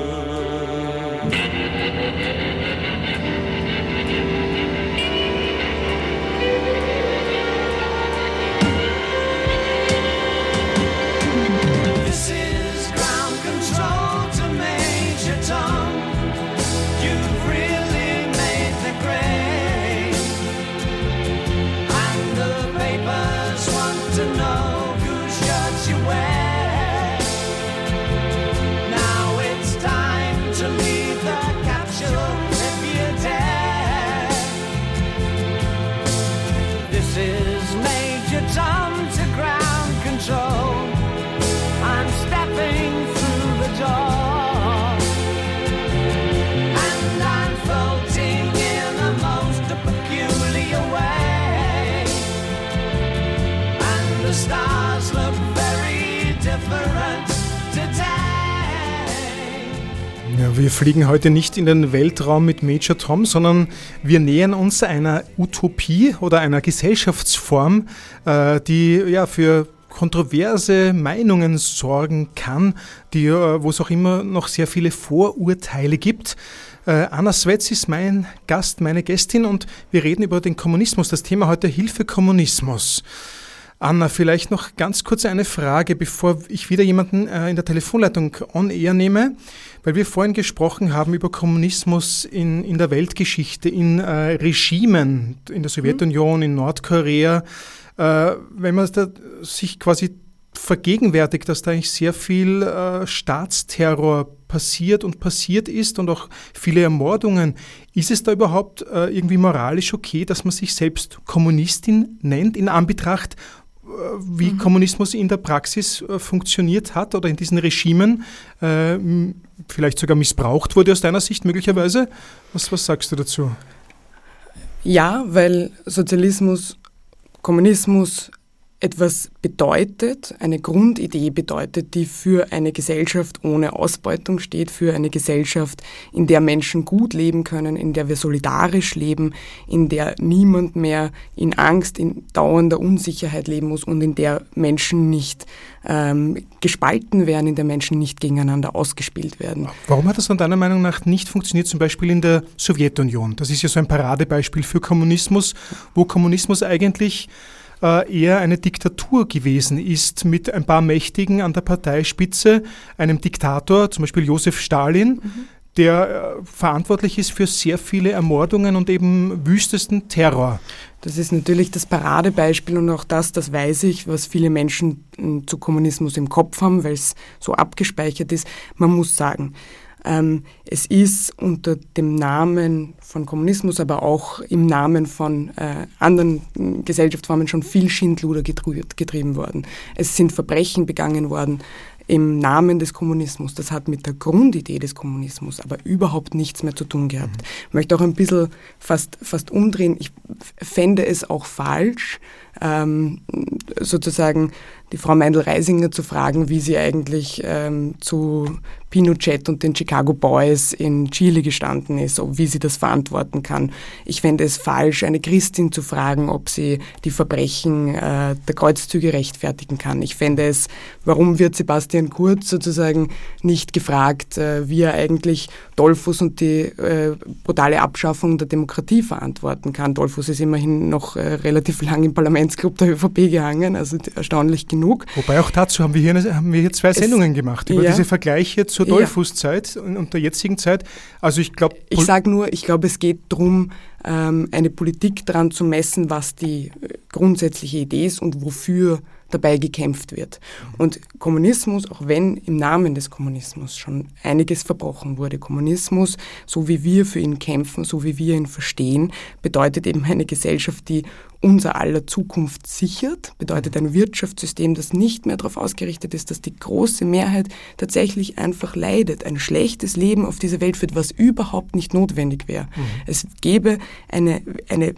B: Wir fliegen heute nicht in den Weltraum mit Major Tom, sondern wir nähern uns einer Utopie oder einer Gesellschaftsform, äh, die ja für kontroverse Meinungen sorgen kann, die, äh, wo es auch immer noch sehr viele Vorurteile gibt. Äh, Anna Swetz ist mein Gast, meine Gästin und wir reden über den Kommunismus. Das Thema heute Hilfe Kommunismus. Anna, vielleicht noch ganz kurz eine Frage, bevor ich wieder jemanden äh, in der Telefonleitung on air nehme, weil wir vorhin gesprochen haben über Kommunismus in, in der Weltgeschichte, in äh, Regimen, in der Sowjetunion, in Nordkorea. Äh, wenn man da sich quasi vergegenwärtigt, dass da eigentlich sehr viel äh, Staatsterror passiert und passiert ist und auch viele Ermordungen. Ist es da überhaupt äh, irgendwie moralisch okay, dass man sich selbst Kommunistin nennt in Anbetracht wie mhm. Kommunismus in der Praxis äh, funktioniert hat oder in diesen Regimen äh, vielleicht sogar missbraucht wurde aus deiner Sicht möglicherweise. Was, was sagst du dazu?
C: Ja, weil Sozialismus, Kommunismus etwas bedeutet, eine Grundidee bedeutet, die für eine Gesellschaft ohne Ausbeutung steht, für eine Gesellschaft, in der Menschen gut leben können, in der wir solidarisch leben, in der niemand mehr in Angst, in dauernder Unsicherheit leben muss und in der Menschen nicht ähm, gespalten werden, in der Menschen nicht gegeneinander ausgespielt werden.
B: Warum hat das dann deiner Meinung nach nicht funktioniert, zum Beispiel in der Sowjetunion? Das ist ja so ein Paradebeispiel für Kommunismus, wo Kommunismus eigentlich eher eine Diktatur gewesen ist mit ein paar Mächtigen an der Parteispitze, einem Diktator, zum Beispiel Josef Stalin, mhm. der äh, verantwortlich ist für sehr viele Ermordungen und eben wüstesten Terror.
C: Das ist natürlich das Paradebeispiel und auch das, das weiß ich, was viele Menschen hm, zu Kommunismus im Kopf haben, weil es so abgespeichert ist. Man muss sagen, es ist unter dem Namen von Kommunismus, aber auch im Namen von äh, anderen Gesellschaftsformen schon viel Schindluder getrieben worden. Es sind Verbrechen begangen worden im Namen des Kommunismus. Das hat mit der Grundidee des Kommunismus aber überhaupt nichts mehr zu tun gehabt. Ich möchte auch ein bisschen fast, fast umdrehen. Ich fände es auch falsch, ähm, sozusagen die Frau Meindl-Reisinger zu fragen, wie sie eigentlich ähm, zu Pinochet und den Chicago Boys in Chile gestanden ist, wie sie das verantworten kann. Ich fände es falsch, eine Christin zu fragen, ob sie die Verbrechen äh, der Kreuzzüge rechtfertigen kann. Ich fände es, warum wird Sebastian Kurz sozusagen nicht gefragt, äh, wie er eigentlich Dollfuß und die äh, brutale Abschaffung der Demokratie verantworten kann. Dollfuß ist immerhin noch äh, relativ lang im Parlamentsclub der ÖVP gehangen, also erstaunlich genug.
B: Wobei auch dazu haben wir hier, haben wir hier zwei es, Sendungen gemacht, über ja, diese Vergleiche zur Dollfußzeit ja. und, und der jetzigen Zeit. Also ich glaube...
C: Ich sage nur, ich glaube, es geht darum, ähm, eine Politik daran zu messen, was die äh, grundsätzliche Idee ist und wofür dabei gekämpft wird. Und Kommunismus, auch wenn im Namen des Kommunismus schon einiges verbrochen wurde, Kommunismus, so wie wir für ihn kämpfen, so wie wir ihn verstehen, bedeutet eben eine Gesellschaft, die unser aller Zukunft sichert, bedeutet ein Wirtschaftssystem, das nicht mehr darauf ausgerichtet ist, dass die große Mehrheit tatsächlich einfach leidet, ein schlechtes Leben auf dieser Welt führt, was überhaupt nicht notwendig wäre. Mhm. Es gäbe eine, eine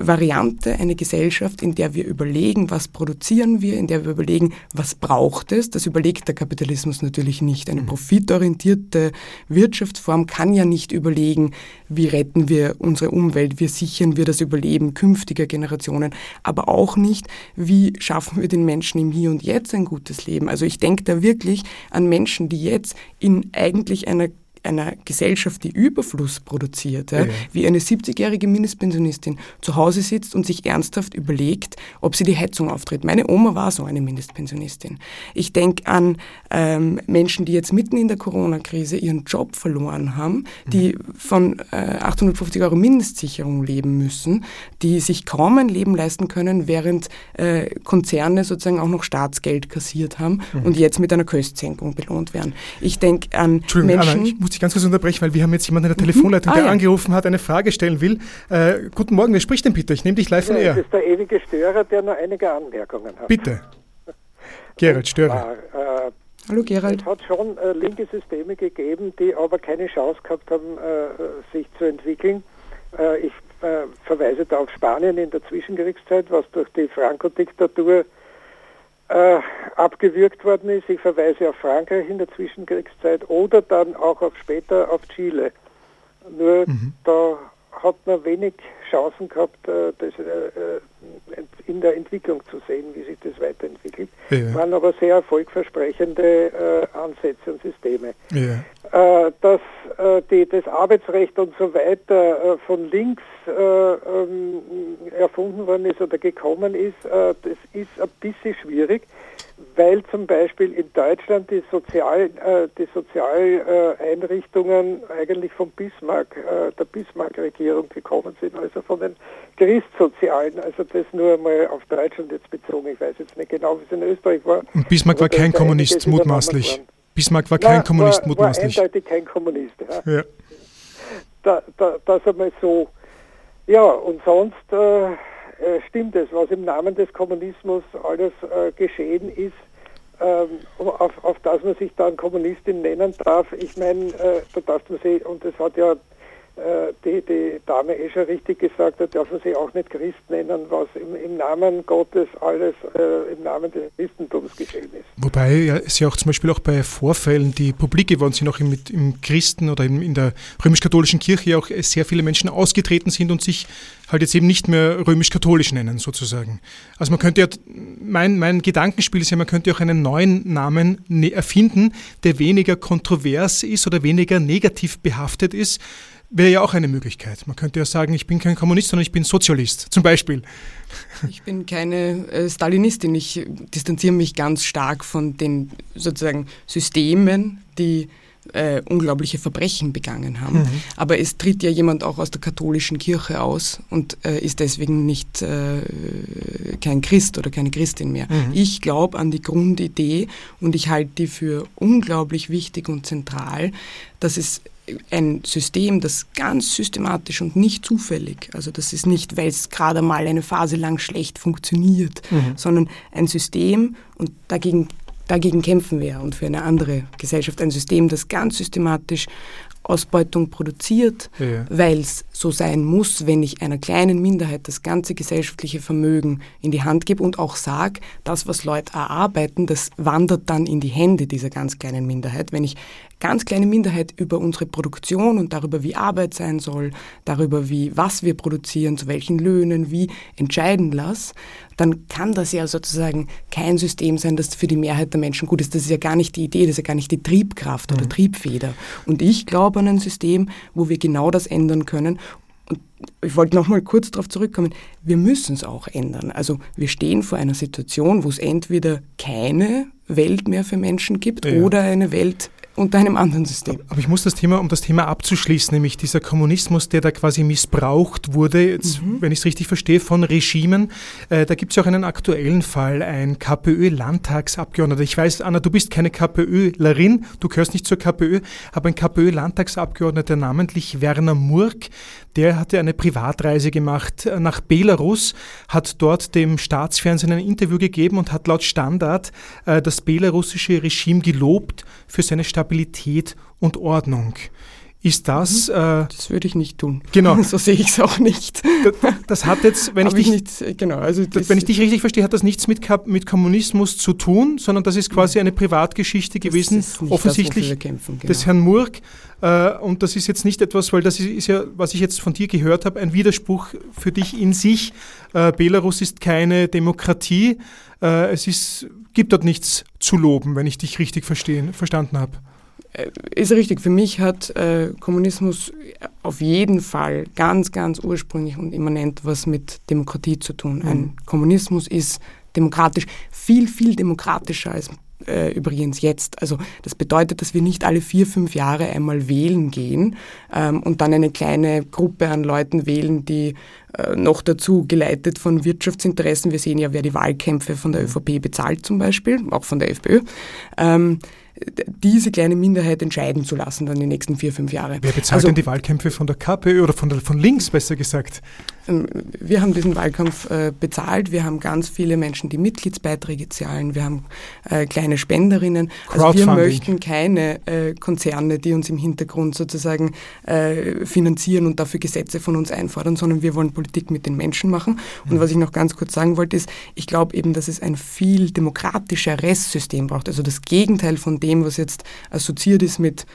C: Variante, eine Gesellschaft, in der wir überlegen, was produzieren wir, in der wir überlegen, was braucht es. Das überlegt der Kapitalismus natürlich nicht. Eine mhm. profitorientierte Wirtschaftsform kann ja nicht überlegen, wie retten wir unsere Umwelt, wie sichern wir das Überleben künftiger Generationen, aber auch nicht, wie schaffen wir den Menschen im Hier und Jetzt ein gutes Leben. Also ich denke da wirklich an Menschen, die jetzt in eigentlich einer einer Gesellschaft, die Überfluss produziert, ja, ja. wie eine 70-jährige Mindestpensionistin zu Hause sitzt und sich ernsthaft überlegt, ob sie die Heizung auftritt. Meine Oma war so eine Mindestpensionistin. Ich denke an ähm, Menschen, die jetzt mitten in der Corona-Krise ihren Job verloren haben, die mhm. von äh, 850 Euro Mindestsicherung leben müssen, die sich kaum ein Leben leisten können, während äh, Konzerne sozusagen auch noch Staatsgeld kassiert haben mhm. und jetzt mit einer Köstsenkung belohnt werden. Ich denke an Menschen...
B: Muss ich ganz kurz unterbrechen, weil wir haben jetzt jemanden in der mhm. Telefonleitung, der ah, ja. angerufen hat, eine Frage stellen will. Äh, guten Morgen, wer spricht denn bitte? Ich nehme dich live von ja,
F: Das ist der ewige Störer, der nur einige Anmerkungen hat.
B: Bitte. Gerald Störer.
C: Äh, Hallo Gerald.
F: Es hat schon äh, linke Systeme gegeben, die aber keine Chance gehabt haben, äh, sich zu entwickeln. Äh, ich äh, verweise da auf Spanien in der Zwischenkriegszeit, was durch die Franco-Diktatur äh, abgewürgt worden ist. Ich verweise auf Frankreich in der Zwischenkriegszeit oder dann auch auf später auf Chile. Nur mhm. da hat man wenig Chancen gehabt, äh, das äh, in der Entwicklung zu sehen, wie sich das weiterentwickelt.
B: Ja.
F: Waren aber sehr erfolgversprechende äh, Ansätze und Systeme.
B: Ja.
F: Äh, dass äh, die, das Arbeitsrecht und so weiter äh, von links äh, ähm, erfunden worden ist oder gekommen ist, äh, das ist ein bisschen schwierig, weil zum Beispiel in Deutschland die, Sozial, äh, die Sozialeinrichtungen eigentlich von Bismarck, äh, der Bismarck-Regierung gekommen sind, also von den Christsozialen. Also das nur mal auf Deutschland jetzt bezogen. Ich weiß jetzt nicht genau, wie es in Österreich war.
B: Und Bismarck war kein
F: ist
B: Kommunist, mutmaßlich. Bismarck war kein
F: Na,
B: Kommunist,
F: war,
B: mutmaßlich.
F: War eindeutig kein Kommunist. Ja.
B: Ja.
F: Da, da, das einmal so. Ja, und sonst äh, äh, stimmt es, was im Namen des Kommunismus alles äh, geschehen ist, ähm, auf, auf das man sich dann Kommunistin nennen darf. Ich meine, äh, da darf man sie, und das hat ja die, die Dame eh schon richtig gesagt, darf man sie auch nicht Christ nennen, was im, im Namen Gottes alles äh, im Namen des Christentums geschehen ist.
B: Wobei ja, es ja auch zum Beispiel auch bei Vorfällen, die publik geworden sind, auch im, im Christen oder in, in der römisch-katholischen Kirche auch sehr viele Menschen ausgetreten sind und sich halt jetzt eben nicht mehr römisch-katholisch nennen, sozusagen. Also man könnte ja, mein, mein Gedankenspiel ist ja, man könnte auch einen neuen Namen ne- erfinden, der weniger kontrovers ist oder weniger negativ behaftet ist, wäre ja auch eine Möglichkeit. Man könnte ja sagen, ich bin kein Kommunist, sondern ich bin Sozialist, zum Beispiel.
C: Ich bin keine äh, Stalinistin. Ich distanziere mich ganz stark von den sozusagen Systemen, die äh, unglaubliche Verbrechen begangen haben. Aber es tritt ja jemand auch aus der katholischen Kirche aus und äh, ist deswegen nicht äh, kein Christ oder keine Christin mehr. Ich glaube an die Grundidee und ich halte die für unglaublich wichtig und zentral, dass es ein System, das ganz systematisch und nicht zufällig, also das ist nicht, weil es gerade mal eine Phase lang schlecht funktioniert, sondern ein System und dagegen, dagegen kämpfen wir und für eine andere Gesellschaft ein System, das ganz systematisch Ausbeutung produziert,
B: Ja.
C: weil es so sein muss, wenn ich einer kleinen Minderheit das ganze gesellschaftliche Vermögen in die Hand gebe und auch sage, das, was Leute erarbeiten, das wandert dann in die Hände dieser ganz kleinen Minderheit. Wenn ich ganz kleine Minderheit über unsere Produktion und darüber, wie Arbeit sein soll, darüber, wie was wir produzieren, zu welchen Löhnen, wie entscheiden lasse, dann kann das ja sozusagen kein System sein, das für die Mehrheit der Menschen gut ist. Das ist ja gar nicht die Idee, das ist ja gar nicht die Triebkraft oder Triebfeder. Und ich glaube an ein System, wo wir genau das ändern können. Und ich wollte noch mal kurz darauf zurückkommen. Wir müssen es auch ändern. Also wir stehen vor einer Situation, wo es entweder keine Welt mehr für Menschen gibt
B: Ja.
C: oder eine Welt unter einem anderen System.
B: Aber ich muss das Thema, um das Thema abzuschließen, nämlich dieser Kommunismus, der da quasi missbraucht wurde, jetzt, wenn ich es richtig verstehe, von Regimen. Äh, da gibt es ja auch einen aktuellen Fall, ein KPÖ-Landtagsabgeordneter. Ich weiß, Anna, du bist keine KPÖlerin, du gehörst nicht zur KPÖ, aber ein KPÖ-Landtagsabgeordneter, namentlich Werner Murk, der hatte eine Privatreise gemacht äh, nach Belarus, hat dort dem Staatsfernsehen ein Interview gegeben und hat laut Standard äh, das belarussische Regime gelobt für seine Stabilität und Ordnung. Ist das, äh,
C: Das würde ich nicht tun.
B: Genau.
C: So sehe ich es auch nicht.
B: das, das hat jetzt, wenn ich, dich,
C: nicht, genau, also das,
B: wenn ich dich richtig verstehe, hat das nichts mit, mit Kommunismus zu tun, sondern das ist quasi eine Privatgeschichte gewesen, offensichtlich
C: das, kämpfen, genau.
B: des Herrn Murk. Äh, und das ist jetzt nicht etwas, weil das ist, ist ja, was ich jetzt von dir gehört habe, ein Widerspruch für dich in sich. Äh, Belarus ist keine Demokratie. Äh, es ist, gibt dort nichts zu loben, wenn ich dich richtig verstehen, verstanden habe.
C: Äh, ist richtig. Für mich hat äh, Kommunismus auf jeden Fall ganz, ganz ursprünglich und immanent was mit Demokratie zu tun. Ein Kommunismus ist demokratisch, viel, viel demokratischer als äh, übrigens jetzt. Also das bedeutet, dass wir nicht alle vier, fünf Jahre einmal wählen gehen ähm, und dann eine kleine Gruppe an Leuten wählen, die äh, noch dazu geleitet von Wirtschaftsinteressen. Wir sehen ja, wer die Wahlkämpfe von der ÖVP bezahlt zum Beispiel, auch von der FPÖ. Ähm, diese kleine Minderheit entscheiden zu lassen dann die nächsten vier, fünf Jahre.
B: Wer bezahlt
C: also,
B: denn die Wahlkämpfe von der KPÖ oder von, der, von links, besser gesagt?
C: Ähm, Wir haben diesen Wahlkampf äh, bezahlt. Wir haben ganz viele Menschen, die Mitgliedsbeiträge zahlen. Wir haben äh, kleine Spenderinnen. Also wir möchten keine äh, Konzerne, die uns im Hintergrund sozusagen finanzieren und dafür Gesetze von uns einfordern, sondern wir wollen Politik mit den Menschen machen. Und was ich noch ganz kurz sagen wollte, ist, ich glaube eben, dass es ein viel demokratischeres System braucht. Also das Gegenteil von dem, was jetzt assoziiert ist mit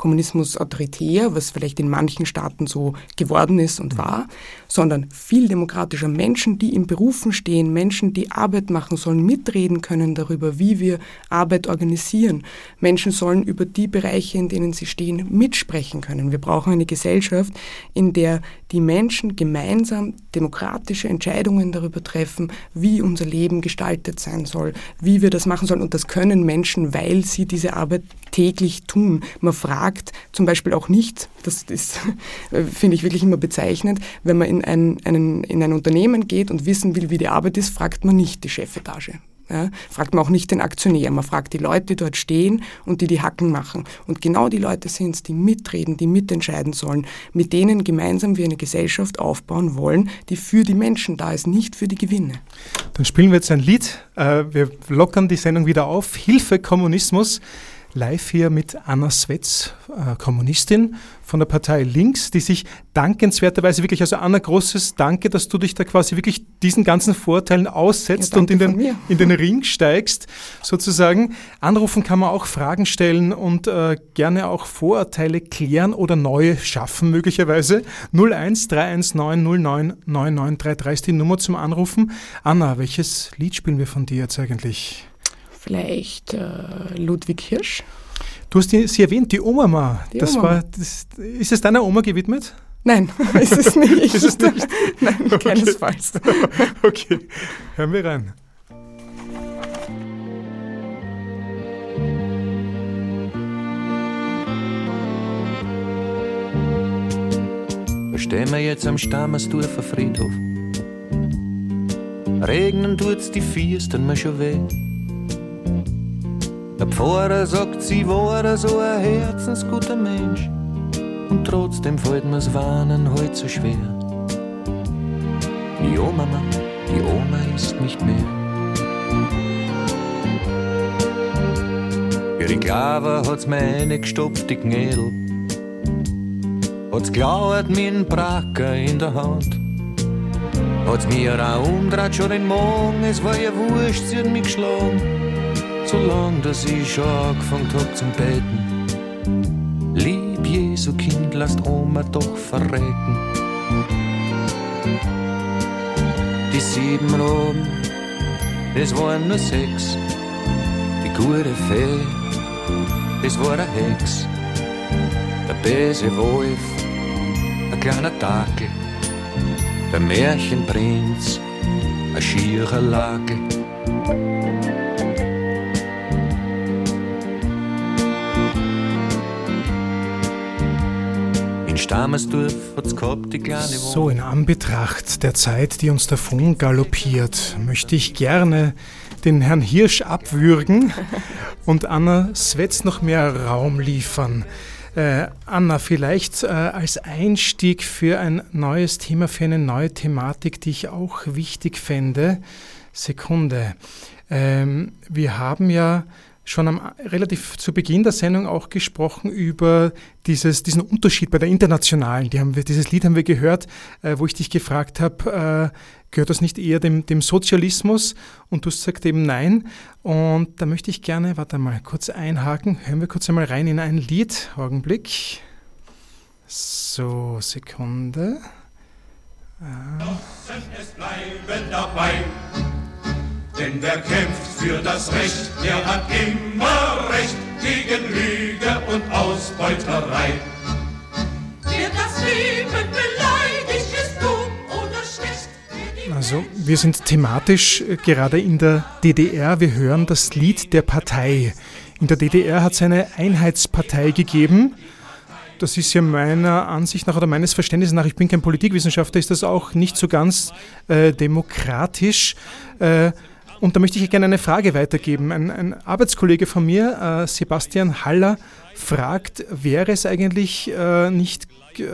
C: Kommunismus autoritär, was vielleicht in manchen Staaten so geworden ist und war, sondern viel demokratischer Menschen, die in Berufen stehen, Menschen, die Arbeit machen sollen, mitreden können darüber, wie wir Arbeit organisieren. Menschen sollen über die Bereiche, in denen sie stehen, mitsprechen können. Wir brauchen eine Gesellschaft, in der die Menschen gemeinsam demokratische Entscheidungen darüber treffen, wie unser Leben gestaltet sein soll, wie wir das machen sollen. Und das können Menschen, weil sie diese Arbeit täglich tun. Man fragt zum Beispiel auch nicht, das ist, finde ich wirklich immer bezeichnend, wenn man in ein, einen, in ein Unternehmen geht und wissen will, wie die Arbeit ist, fragt man nicht die Chefetage. Ja, fragt man auch nicht den Aktionär, man fragt die Leute, die dort stehen und die die Hacken machen. Und genau die Leute sind es, die mitreden, die mitentscheiden sollen, mit denen gemeinsam wir eine Gesellschaft aufbauen wollen, die für die Menschen da ist, nicht für die Gewinne.
B: Dann spielen wir jetzt ein Lied. Äh, wir lockern die Sendung wieder auf. Hilfe Kommunismus live hier mit Anna Svetz, äh, Kommunistin von der Partei Links, die sich dankenswerterweise wirklich, also Anna, großes Danke, dass du dich da quasi wirklich diesen ganzen Vorteilen aussetzt ja, und in den, in den Ring steigst, sozusagen. Anrufen kann man auch Fragen stellen und äh, gerne auch Vorurteile klären oder neue schaffen, möglicherweise. 01 319 09 9933 ist die Nummer zum Anrufen. Anna, welches Lied spielen wir von dir jetzt eigentlich?
C: Vielleicht äh, Ludwig Hirsch.
B: Du hast die, sie erwähnt, die Oma mal. Die das Oma. War, das, ist es deiner Oma gewidmet?
C: Nein, ist es nicht. ist es nicht? Nein, okay. keinesfalls.
B: okay, hören wir rein.
E: Stehen wir jetzt am Stammersdorfer Friedhof. Regnen tut's die Fiesten mir schon weh. Der Pfarrer sagt, sie war so ein herzensguter Mensch. Und trotzdem fällt mir's Warnen heute so schwer. Die Oma, die Oma ist nicht mehr. Ihre Klaver hat's mir reingestopft, die Gnädel. Hat's glauert mit einem Bracker in der Hand. Hat's mir auch umdreht schon den Morgen, es war ja wurscht, sie hat mich geschlagen so lang, dass ich schon angefangen hab zum Beten. Lieb Jesu Kind, lasst Oma doch verrecken. Die sieben Roben, es waren nur sechs. Die gute Fee, es war eine Hex. Der böse Wolf, ein kleiner Dackel. Der Märchenprinz, ein schierer Lake.
B: So, in Anbetracht der Zeit, die uns davon galoppiert, möchte ich gerne den Herrn Hirsch abwürgen und Anna Svetz noch mehr Raum liefern. Äh, Anna, vielleicht äh, als Einstieg für ein neues Thema, für eine neue Thematik, die ich auch wichtig fände. Sekunde. Ähm, wir haben ja schon am, relativ zu Beginn der Sendung auch gesprochen über dieses, diesen Unterschied bei der internationalen. Die haben wir, dieses Lied haben wir gehört, äh, wo ich dich gefragt habe, äh, gehört das nicht eher dem, dem Sozialismus? Und du sagst eben nein. Und da möchte ich gerne, warte mal, kurz einhaken. Hören wir kurz einmal rein in ein Lied. Augenblick. So, Sekunde.
G: Äh. Es bleiben dabei. Denn wer kämpft für das Recht, der hat immer Recht gegen Lüge und Ausbeuterei. Wer das Leben beleidigt, ist dumm oder schlecht.
B: Also, wir sind thematisch äh, gerade in der DDR. Wir hören das Lied der Partei. In der DDR hat es eine Einheitspartei gegeben. Das ist ja meiner Ansicht nach oder meines Verständnisses nach, ich bin kein Politikwissenschaftler, ist das auch nicht so ganz äh, demokratisch. Äh, und da möchte ich gerne eine Frage weitergeben. Ein, ein Arbeitskollege von mir, äh, Sebastian Haller, fragt, wäre es eigentlich äh, nicht äh,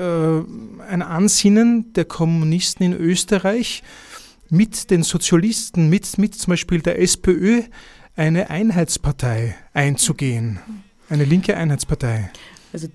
B: ein Ansinnen der Kommunisten in Österreich, mit den Sozialisten, mit, mit zum Beispiel der SPÖ, eine Einheitspartei einzugehen? Eine linke Einheitspartei?
C: Also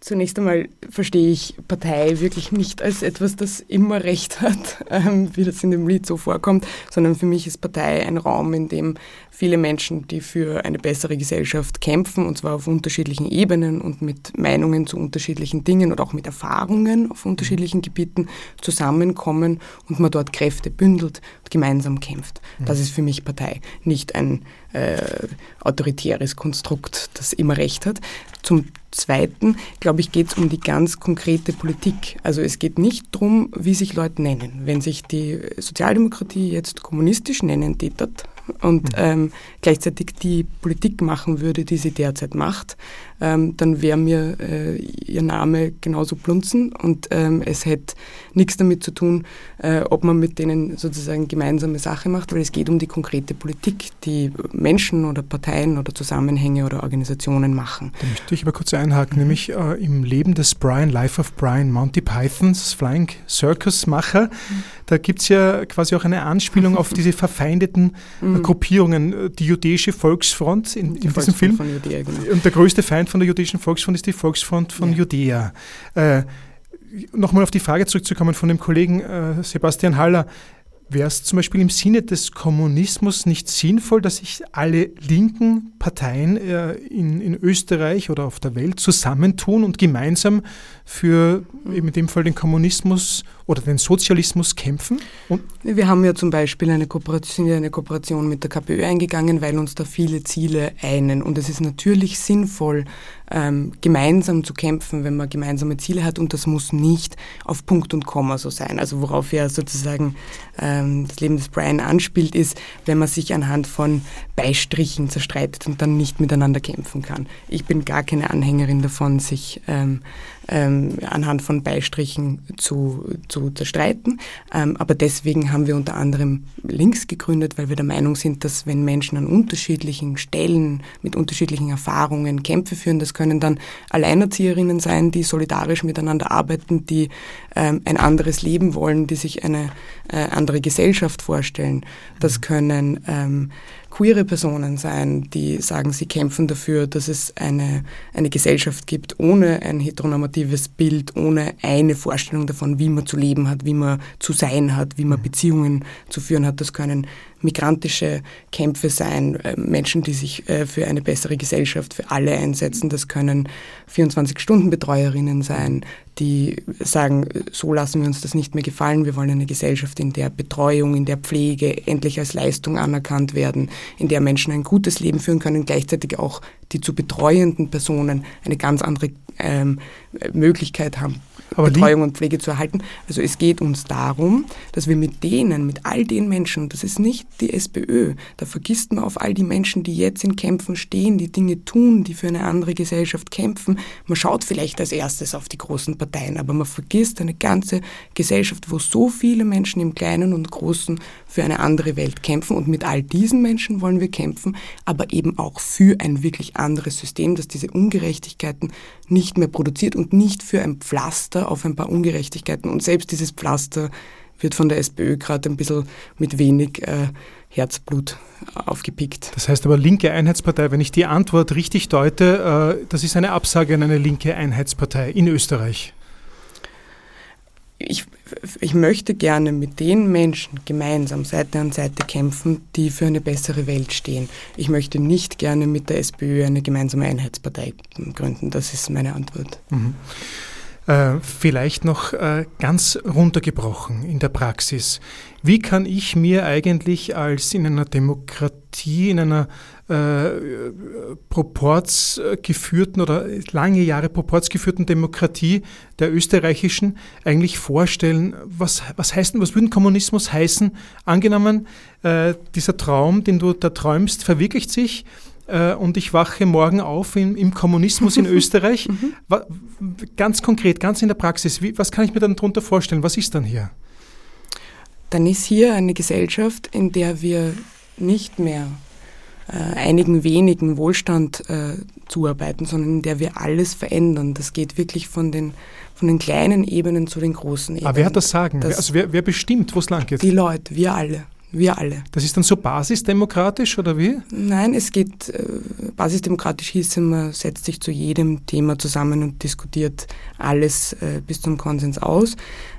C: zunächst einmal verstehe ich Partei wirklich nicht als etwas, das immer Recht hat, ähm, wie das in dem Lied so vorkommt, sondern für mich ist Partei ein Raum, in dem viele Menschen, die für eine bessere Gesellschaft kämpfen, und zwar auf unterschiedlichen Ebenen und mit Meinungen zu unterschiedlichen Dingen oder auch mit Erfahrungen auf unterschiedlichen Gebieten zusammenkommen und man dort Kräfte bündelt und gemeinsam kämpft. Das ist für mich Partei, nicht ein äh, autoritäres Konstrukt, das immer Recht hat. Zum Zweiten, glaube ich, geht es um die ganz konkrete Politik. Also es geht nicht darum, wie sich Leute nennen. Wenn sich die Sozialdemokratie jetzt kommunistisch nennen tätet und ähm, gleichzeitig die Politik machen würde, die sie derzeit macht, ähm, dann wäre mir äh, ihr Name genauso plunzen und ähm, es hätte nichts damit zu tun, äh, ob man mit denen sozusagen gemeinsame Sache macht, weil es geht um die konkrete Politik, die Menschen oder Parteien oder Zusammenhänge oder Organisationen machen.
B: Da möchte ich aber kurz einhaken, nämlich äh, im Leben des Brian, Life of Brian, Monty Pythons Flying Circus Macher, da gibt es ja quasi auch eine Anspielung auf diese verfeindeten äh, Gruppierungen, äh, die jüdische Volksfront in, in diesem Film.
C: Von Judäa, genau.
B: Und der größte Feind von der jüdischen Volksfront ist die Volksfront von
C: Ja.
B: Judäa. Äh, Nochmal auf die Frage zurückzukommen von dem Kollegen äh, Sebastian Haller. Wäre es zum Beispiel im Sinne des Kommunismus nicht sinnvoll, dass sich alle linken Parteien äh, in, in Österreich oder auf der Welt zusammentun und gemeinsam für eben in dem Fall den Kommunismus oder den Sozialismus kämpfen? Und
C: Wir haben ja zum Beispiel eine Kooperation, eine Kooperation mit der KPÖ eingegangen, weil uns da viele Ziele einen. Und es ist natürlich sinnvoll, ähm, gemeinsam zu kämpfen, wenn man gemeinsame Ziele hat. Und das muss nicht auf Punkt und Komma so sein. Also worauf ja sozusagen ähm, das Leben des Brian anspielt, ist, wenn man sich anhand von Beistrichen zerstreitet und dann nicht miteinander kämpfen kann. Ich bin gar keine Anhängerin davon, sich ähm, ähm, anhand von Beistrichen zu, zu zerstreiten. Ähm, aber deswegen haben wir unter anderem Links gegründet, weil wir der Meinung sind, dass wenn Menschen an unterschiedlichen Stellen mit unterschiedlichen Erfahrungen Kämpfe führen, das können dann Alleinerzieherinnen sein, die solidarisch miteinander arbeiten, die ähm, ein anderes Leben wollen, die sich eine äh, andere Gesellschaft vorstellen. Das können ähm, queere Personen sein, die sagen, sie kämpfen dafür, dass es eine, eine Gesellschaft gibt ohne ein heteronormatives Bild, ohne eine Vorstellung davon, wie man zu leben hat, wie man zu sein hat, wie man Beziehungen zu führen hat. Das können migrantische Kämpfe sein, äh, Menschen, die sich äh, für eine bessere Gesellschaft für alle einsetzen. Das können 24-Stunden-Betreuerinnen sein, die sagen, so lassen wir uns das nicht mehr gefallen. Wir wollen eine Gesellschaft, in der Betreuung, in der Pflege endlich als Leistung anerkannt werden, in der Menschen ein gutes Leben führen können, gleichzeitig auch die zu betreuenden Personen eine ganz andere ähm, Möglichkeit haben,
B: Aber
C: Betreuung und Pflege zu erhalten. Also es geht uns darum, dass wir mit denen, mit all den Menschen, das ist nicht die SPÖ, da vergisst man auf all die Menschen, die jetzt in Kämpfen stehen, die Dinge tun, die für eine andere Gesellschaft kämpfen. Man schaut vielleicht als erstes auf die großen Parteien, aber man vergisst eine ganze Gesellschaft, wo so viele Menschen im Kleinen und Großen für eine andere Welt kämpfen. Und mit all diesen Menschen wollen wir kämpfen, aber eben auch für ein wirklich anderes System, das diese Ungerechtigkeiten nicht mehr produziert und nicht für ein Pflaster auf ein paar Ungerechtigkeiten. Und selbst dieses Pflaster wird von der SPÖ gerade ein bisschen mit wenig äh, Herzblut aufgepickt.
B: Das heißt aber linke Einheitspartei, wenn ich die Antwort richtig deute, äh, das ist eine Absage an eine linke Einheitspartei in Österreich.
C: Ich, ich möchte gerne mit den Menschen gemeinsam Seite an Seite kämpfen, die für eine bessere Welt stehen. Ich möchte nicht gerne mit der SPÖ eine gemeinsame Einheitspartei gründen. Das ist meine Antwort.
B: Äh, vielleicht noch äh, ganz runtergebrochen in der Praxis. Wie kann ich mir eigentlich als in einer Demokratie, in einer äh, proportsgeführten oder lange Jahre proportsgeführten Demokratie der österreichischen eigentlich vorstellen, was, was heißt was würde Kommunismus heißen? Angenommen, äh, dieser Traum, den du da träumst, verwirklicht sich äh, und ich wache morgen auf im, im Kommunismus in Österreich. Wa- ganz konkret, ganz in der Praxis, wie, was kann ich mir dann darunter vorstellen? Was ist dann hier?
C: Dann ist hier eine Gesellschaft, in der wir nicht mehr äh, einigen wenigen Wohlstand äh, zuarbeiten, sondern in der wir alles verändern. Das geht wirklich von den, von den kleinen Ebenen zu den großen Ebenen.
B: Aber wer hat das Sagen?
C: Das-
B: also wer, wer bestimmt, wo es lang geht?
C: Die Leute, wir alle. Wir alle.
B: Das ist dann so basisdemokratisch oder wie?
C: Nein, es geht, äh, basisdemokratisch hieß man setzt sich zu jedem Thema zusammen und diskutiert alles äh, bis zum Konsens aus.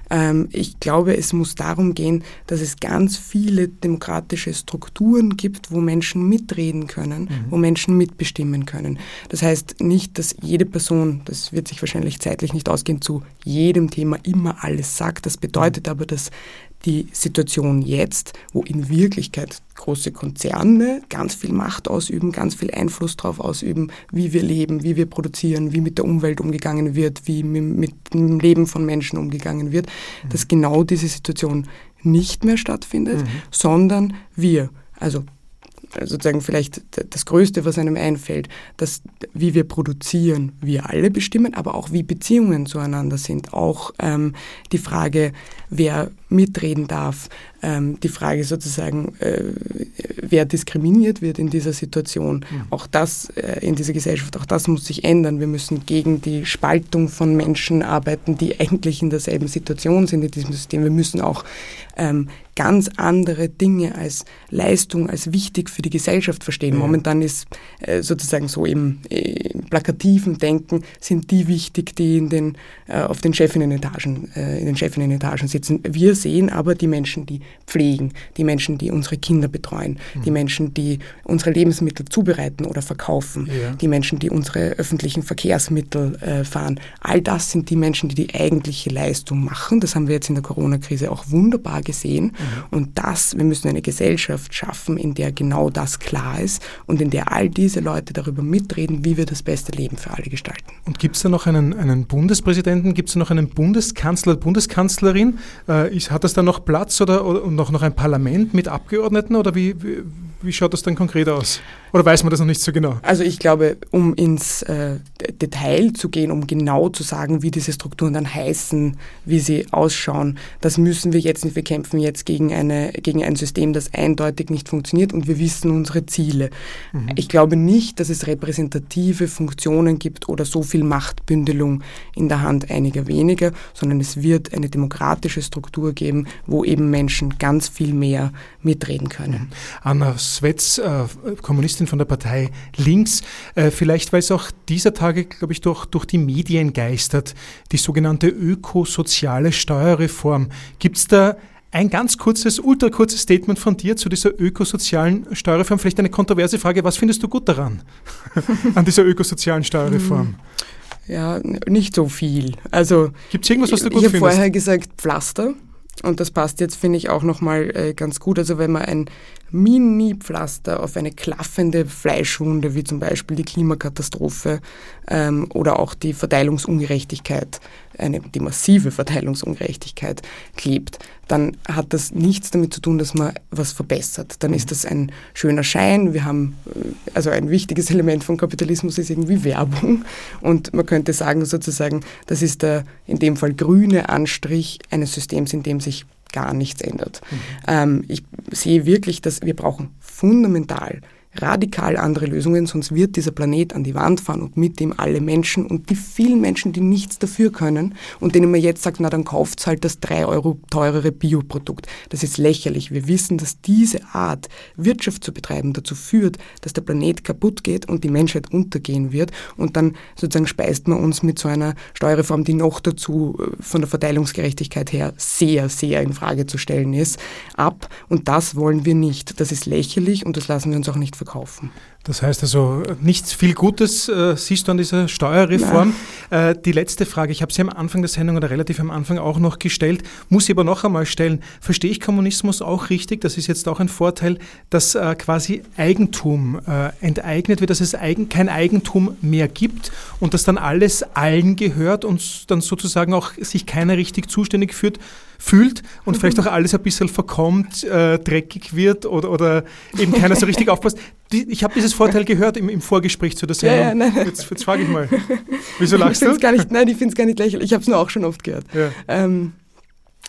C: Ähm, ich glaube, es muss darum gehen, dass es ganz viele demokratische Strukturen gibt, wo Menschen mitreden können, mhm. wo Menschen mitbestimmen können. Das heißt nicht, dass jede Person, das wird sich wahrscheinlich zeitlich nicht ausgehen, zu jedem Thema immer alles sagt. Das bedeutet aber, dass die Situation jetzt, wo in Wirklichkeit große Konzerne ganz viel Macht ausüben, ganz viel Einfluss darauf ausüben, wie wir leben, wie wir produzieren, wie mit der Umwelt umgegangen wird, wie mit dem Leben von Menschen umgegangen wird, mhm. dass genau diese Situation nicht mehr stattfindet, mhm. sondern wir, also sozusagen vielleicht das Größte, was einem einfällt, dass wie wir produzieren, wir alle bestimmen, aber auch wie Beziehungen zueinander sind. Auch ähm, die Frage, wer mitreden darf, ähm, die Frage sozusagen, äh, wer diskriminiert wird in dieser Situation. Mhm. Auch das äh, in dieser Gesellschaft, auch das muss sich ändern. Wir müssen gegen die Spaltung von Menschen arbeiten, die eigentlich in derselben Situation sind in diesem System. Wir müssen auch ähm, ganz andere Dinge als Leistung, als wichtig für die Gesellschaft verstehen. Ja. Momentan ist äh, sozusagen so im, äh, plakativen Denken sind die wichtig, die in den, äh, auf den Chefinnen-Etagen, äh, in den Chefinnen-Etagen sitzen. Wir sehen aber die Menschen, die pflegen, die Menschen, die unsere Kinder betreuen, mhm. die Menschen, die unsere Lebensmittel zubereiten oder verkaufen, ja. die Menschen, die unsere öffentlichen Verkehrsmittel äh, fahren. All das sind die Menschen, die die eigentliche Leistung machen. Das haben wir jetzt in der Corona-Krise auch wunderbar gesehen. Mhm. Und das, wir müssen eine Gesellschaft schaffen, in der genau das klar ist und in der all diese Leute darüber mitreden, wie wir das beste Leben für alle gestalten.
B: Und gibt es da noch einen, einen Bundespräsidenten, gibt es noch einen Bundeskanzler, Bundeskanzlerin? Äh, ist, hat das da noch Platz oder, oder noch, noch ein Parlament mit Abgeordneten oder wie, wie, wie schaut das dann konkret aus? Oder weiß man das noch nicht so genau?
C: Also ich glaube, um ins äh, Detail zu gehen, um genau zu sagen, wie diese Strukturen dann heißen, wie sie ausschauen, das müssen wir jetzt nicht. Wir kämpfen jetzt gegen, eine, gegen ein System, das eindeutig nicht funktioniert und wir wissen unsere Ziele. Mhm. Ich glaube nicht, dass es repräsentative Funktionen gibt oder so viel Machtbündelung in der Hand einiger weniger, sondern es wird eine demokratische Struktur geben, wo eben Menschen ganz viel mehr mitreden können.
B: Anna Swetz, äh, Kommunistin von der Partei Links, äh, vielleicht weil es auch dieser Tage, glaube ich, durch, durch die Medien geistert, die sogenannte ökosoziale Steuerreform. Gibt es da ein ganz kurzes, ultra kurzes Statement von dir zu dieser ökosozialen Steuerreform. Vielleicht eine kontroverse Frage. Was findest du gut daran, an dieser ökosozialen Steuerreform?
C: Ja, nicht so viel. Also,
B: Gibt es irgendwas, was du gut
C: ich
B: findest?
C: Ich habe vorher gesagt Pflaster. Und das passt jetzt, finde ich, auch nochmal äh, ganz gut. Also wenn man ein Mini-Pflaster auf eine klaffende Fleischwunde, wie zum Beispiel die Klimakatastrophe ähm, oder auch die Verteilungsungerechtigkeit, eine, die massive Verteilungsungerechtigkeit klebt, dann hat das nichts damit zu tun, dass man was verbessert. Dann ist das ein schöner Schein. Wir haben, äh, also ein wichtiges Element von Kapitalismus ist irgendwie Werbung. Und man könnte sagen sozusagen, das ist der in dem Fall grüne Anstrich eines Systems, in dem sich gar nichts ändert. Mhm. Ähm, ich sehe wirklich, dass wir brauchen fundamental radikal andere Lösungen, sonst wird dieser Planet an die Wand fahren und mit dem alle Menschen und die vielen Menschen, die nichts dafür können und denen man jetzt sagt, na dann kauft halt das drei Euro teurere Bioprodukt. Das ist lächerlich. Wir wissen, dass diese Art, Wirtschaft zu betreiben, dazu führt, dass der Planet kaputt geht und die Menschheit untergehen wird und dann sozusagen speist man uns mit so einer Steuerreform, die noch dazu äh, von der Verteilungsgerechtigkeit her sehr, sehr in Frage zu stellen ist, ab und das wollen wir nicht. Das ist lächerlich und das lassen wir uns auch nicht verkaufen verkaufen.
B: Das heißt also, nichts viel Gutes äh, siehst du an dieser Steuerreform. Äh, die letzte Frage, ich habe sie am Anfang der Sendung oder relativ am Anfang auch noch gestellt, muss sie aber noch einmal stellen. Verstehe ich Kommunismus auch richtig? Das ist jetzt auch ein Vorteil, dass äh, quasi Eigentum äh, enteignet wird, dass es eigen, kein Eigentum mehr gibt und dass dann alles allen gehört und dann sozusagen auch sich keiner richtig zuständig fühlt fühlt und mhm. vielleicht auch alles ein bisschen verkommt, äh, dreckig wird oder, oder eben keiner so richtig aufpasst. Die, ich habe dieses Vorteil gehört im, im, Vorgespräch zu der Sendung. Ja, ja, nein, Jetzt, jetzt frage ich mal. Wieso lachst
C: ich du? Gar nicht, nein, ich finde es gar nicht lächerlich. Ich habe es nur auch schon oft gehört. Ja. Ähm,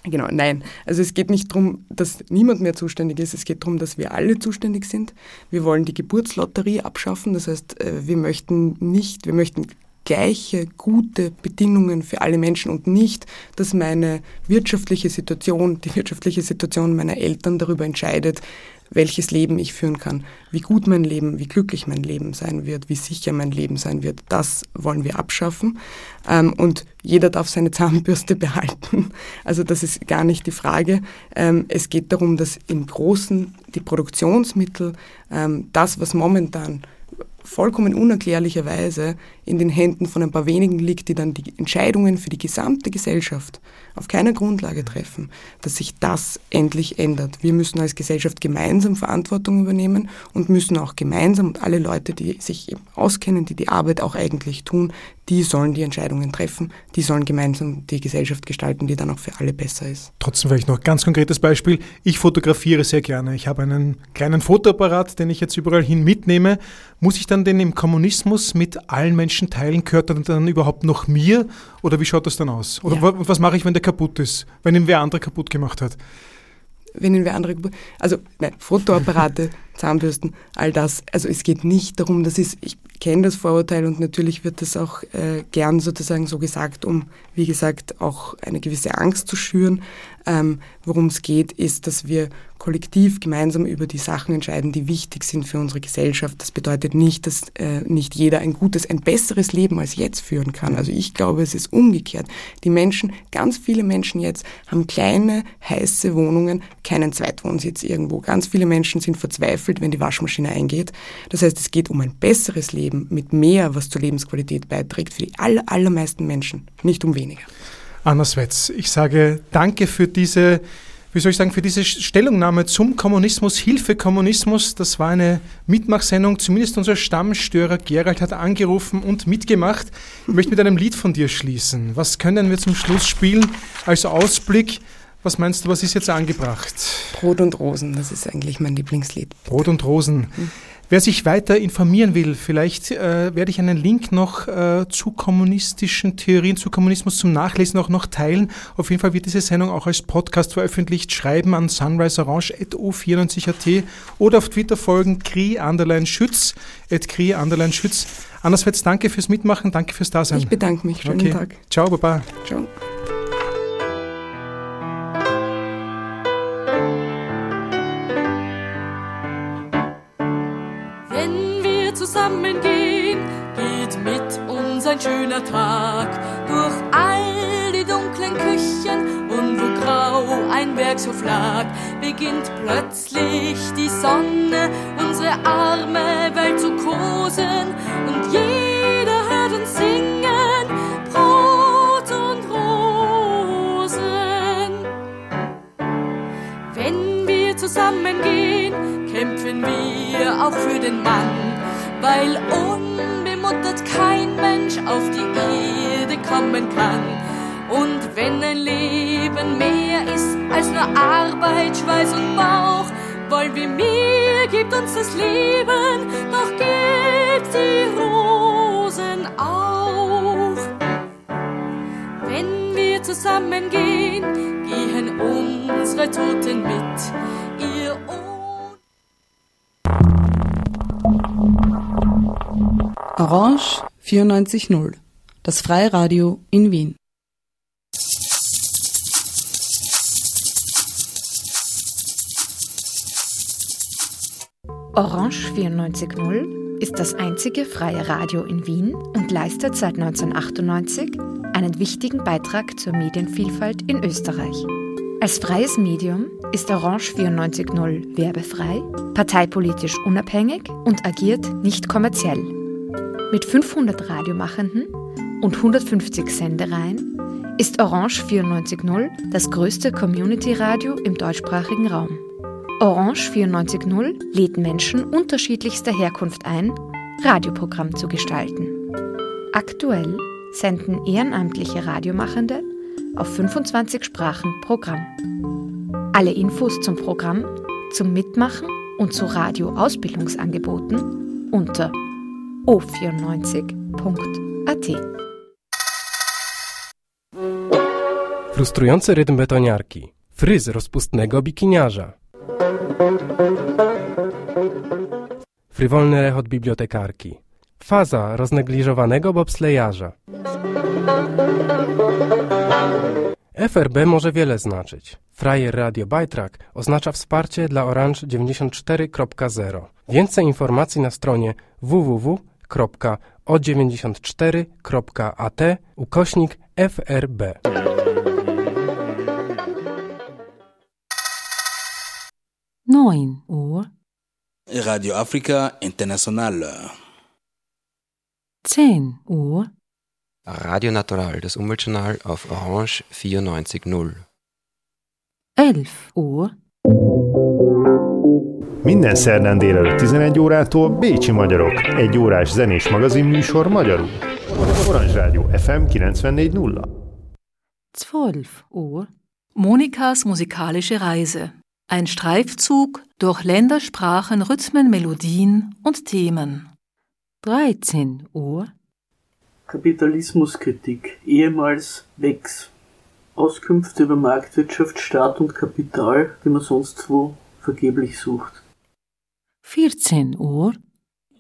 C: Genau, nein. Also es geht nicht darum, dass niemand mehr zuständig ist. Es geht darum, dass wir alle zuständig sind. Wir wollen die Geburtslotterie abschaffen. Das heißt, äh, wir möchten nicht, wir möchten gleiche gute Bedingungen für alle Menschen und nicht, dass meine wirtschaftliche Situation, die wirtschaftliche Situation meiner Eltern darüber entscheidet, welches Leben ich führen kann, wie gut mein Leben, wie glücklich mein Leben sein wird, wie sicher mein Leben sein wird. Das wollen wir abschaffen. Ähm, und jeder darf seine Zahnbürste behalten. Also das ist gar nicht die Frage. Ähm, es geht darum, dass im Großen die Produktionsmittel, ähm, das, was momentan vollkommen unerklärlicherweise in den Händen von ein paar wenigen liegt, die dann die Entscheidungen für die gesamte Gesellschaft auf keiner Grundlage treffen, dass sich das endlich ändert. Wir müssen als Gesellschaft gemeinsam Verantwortung übernehmen und müssen auch gemeinsam und alle Leute, die sich auskennen, die die Arbeit auch eigentlich tun, die sollen die Entscheidungen treffen, die sollen gemeinsam die Gesellschaft gestalten, die dann auch für alle besser ist.
B: Trotzdem vielleicht noch ein ganz konkretes Beispiel. Ich fotografiere sehr gerne. Ich habe einen kleinen Fotoapparat, den ich jetzt überall hin mitnehme. Muss ich dann den im Kommunismus mit allen Menschen teilen? Gehört er dann überhaupt noch mir? Oder wie schaut das dann aus? Oder
C: Ja.
B: was mache ich, wenn der kaputt ist? Wenn ihn wer andere kaputt gemacht hat?
C: wenn ihn wer andere, also nein, Fotoapparate, Zahnbürsten, all das. Also es geht nicht darum, das ist, ich kenne das Vorurteil und natürlich wird das auch äh, gern sozusagen so gesagt, um, wie gesagt, auch eine gewisse Angst zu schüren. Ähm, Worum es geht, ist, dass wir kollektiv gemeinsam über die Sachen entscheiden, die wichtig sind für unsere Gesellschaft. Das bedeutet nicht, dass äh, nicht jeder ein gutes, ein besseres Leben als jetzt führen kann. Also ich glaube, es ist umgekehrt. Die Menschen, ganz viele Menschen jetzt haben kleine, heiße Wohnungen, keinen Zweitwohnsitz irgendwo. Ganz viele Menschen sind verzweifelt, wenn die Waschmaschine eingeht. Das heißt, es geht um ein besseres Leben mit mehr, was zur Lebensqualität beiträgt, für die aller, allermeisten Menschen, nicht um weniger.
B: Anna Swetz, ich sage danke für diese, wie soll ich sagen, für diese Stellungnahme zum Kommunismus, Hilfe Kommunismus. Das war eine Mitmachsendung. Zumindest unser Stammstörer Gerald hat angerufen und mitgemacht. Ich möchte mit einem Lied von dir schließen. Was können wir zum Schluss spielen als Ausblick? Was meinst du, was ist jetzt angebracht?
C: Brot und Rosen, das ist eigentlich mein Lieblingslied.
B: Brot und Rosen. Wer sich weiter informieren will, vielleicht äh, werde ich einen Link noch äh, zu kommunistischen Theorien, zu Kommunismus zum Nachlesen auch noch teilen. Auf jeden Fall wird diese Sendung auch als Podcast veröffentlicht. Schreiben an sunriseorange.o94.at oder auf Twitter folgen kri underline schütz at kri underline schütz. Andererseits danke fürs Mitmachen, danke fürs Dasein.
C: Ich bedanke mich. Schönen
B: okay.
C: Tag.
B: Ciao, Baba.
C: Ciao.
A: Zusammengehen, geht mit uns ein schöner Tag. Durch all die dunklen Küchen und wo grau ein Bergshof lag, beginnt plötzlich die Sonne unsere arme Welt zu kosen. Und jeder hört uns singen Brot und Rosen. Wenn wir zusammengehen, kämpfen wir auch für den Mann, weil unbemuttert kein Mensch auf die Erde kommen kann. Und wenn ein Leben mehr ist als nur Arbeit, Schweiß und Bauch, wollen wir mehr, gibt uns das Leben, doch gibt die Rosen auch. Wenn wir zusammengehen, gehen unsere Toten mit.
H: Orange 94.0, das Freiradio in Wien.
I: Orange 94.0 ist das einzige freie Radio in Wien und leistet seit 1998 einen wichtigen Beitrag zur Medienvielfalt in Österreich. Als freies Medium ist Orange 94.0 werbefrei, parteipolitisch unabhängig und agiert nicht kommerziell. Mit 500 Radiomachenden und 150 Sendereien ist Orange 94.0 das größte Community-Radio im deutschsprachigen Raum. Orange 94.0 lädt Menschen unterschiedlichster Herkunft ein, Radioprogramm zu gestalten. Aktuell senden ehrenamtliche Radiomachende auf 25 Sprachen Programm. Alle Infos zum Programm, zum Mitmachen und zu Radioausbildungsangeboten unter o94.at.
J: Frustrujący rytm betoniarki. Fryz rozpustnego bikiniarza. Frywolny rechot bibliotekarki. Faza roznegliżowanego bobslejarza. FRB może wiele znaczyć. Frajer Radio Bajtrak oznacza wsparcie dla Orange 94.0. Więcej informacji na stronie www.o94.at ukośnik FRB.
K: Neun Uhr.
L: Radio Afrika International.
K: 10 Uhr.
M: Radio Natural, das Umweltjournal auf Orange 94.0.
K: 11 Uhr.
N: Minden szerdán délelőtt 11 órától Bécsi Magyarok, egy órás zenés magazin műsor magyarul. Orange Rádió FM 94.0.
K: 12 Uhr.
O: Monikas musikalische Reise. Ein Streifzug durch Länder, Sprachen, Rhythmen, Melodien und Themen.
K: 13 Uhr.
P: Kapitalismuskritik, ehemals WEX. Auskünfte über Marktwirtschaft, Staat und Kapital, die man sonst wo vergeblich sucht.
K: 14 Uhr.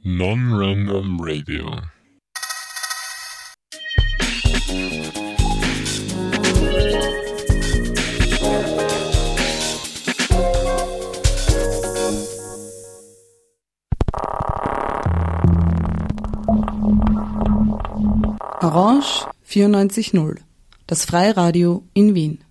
Q: Non-Random Radio.
H: Orange 94.0, das Freiradio in Wien.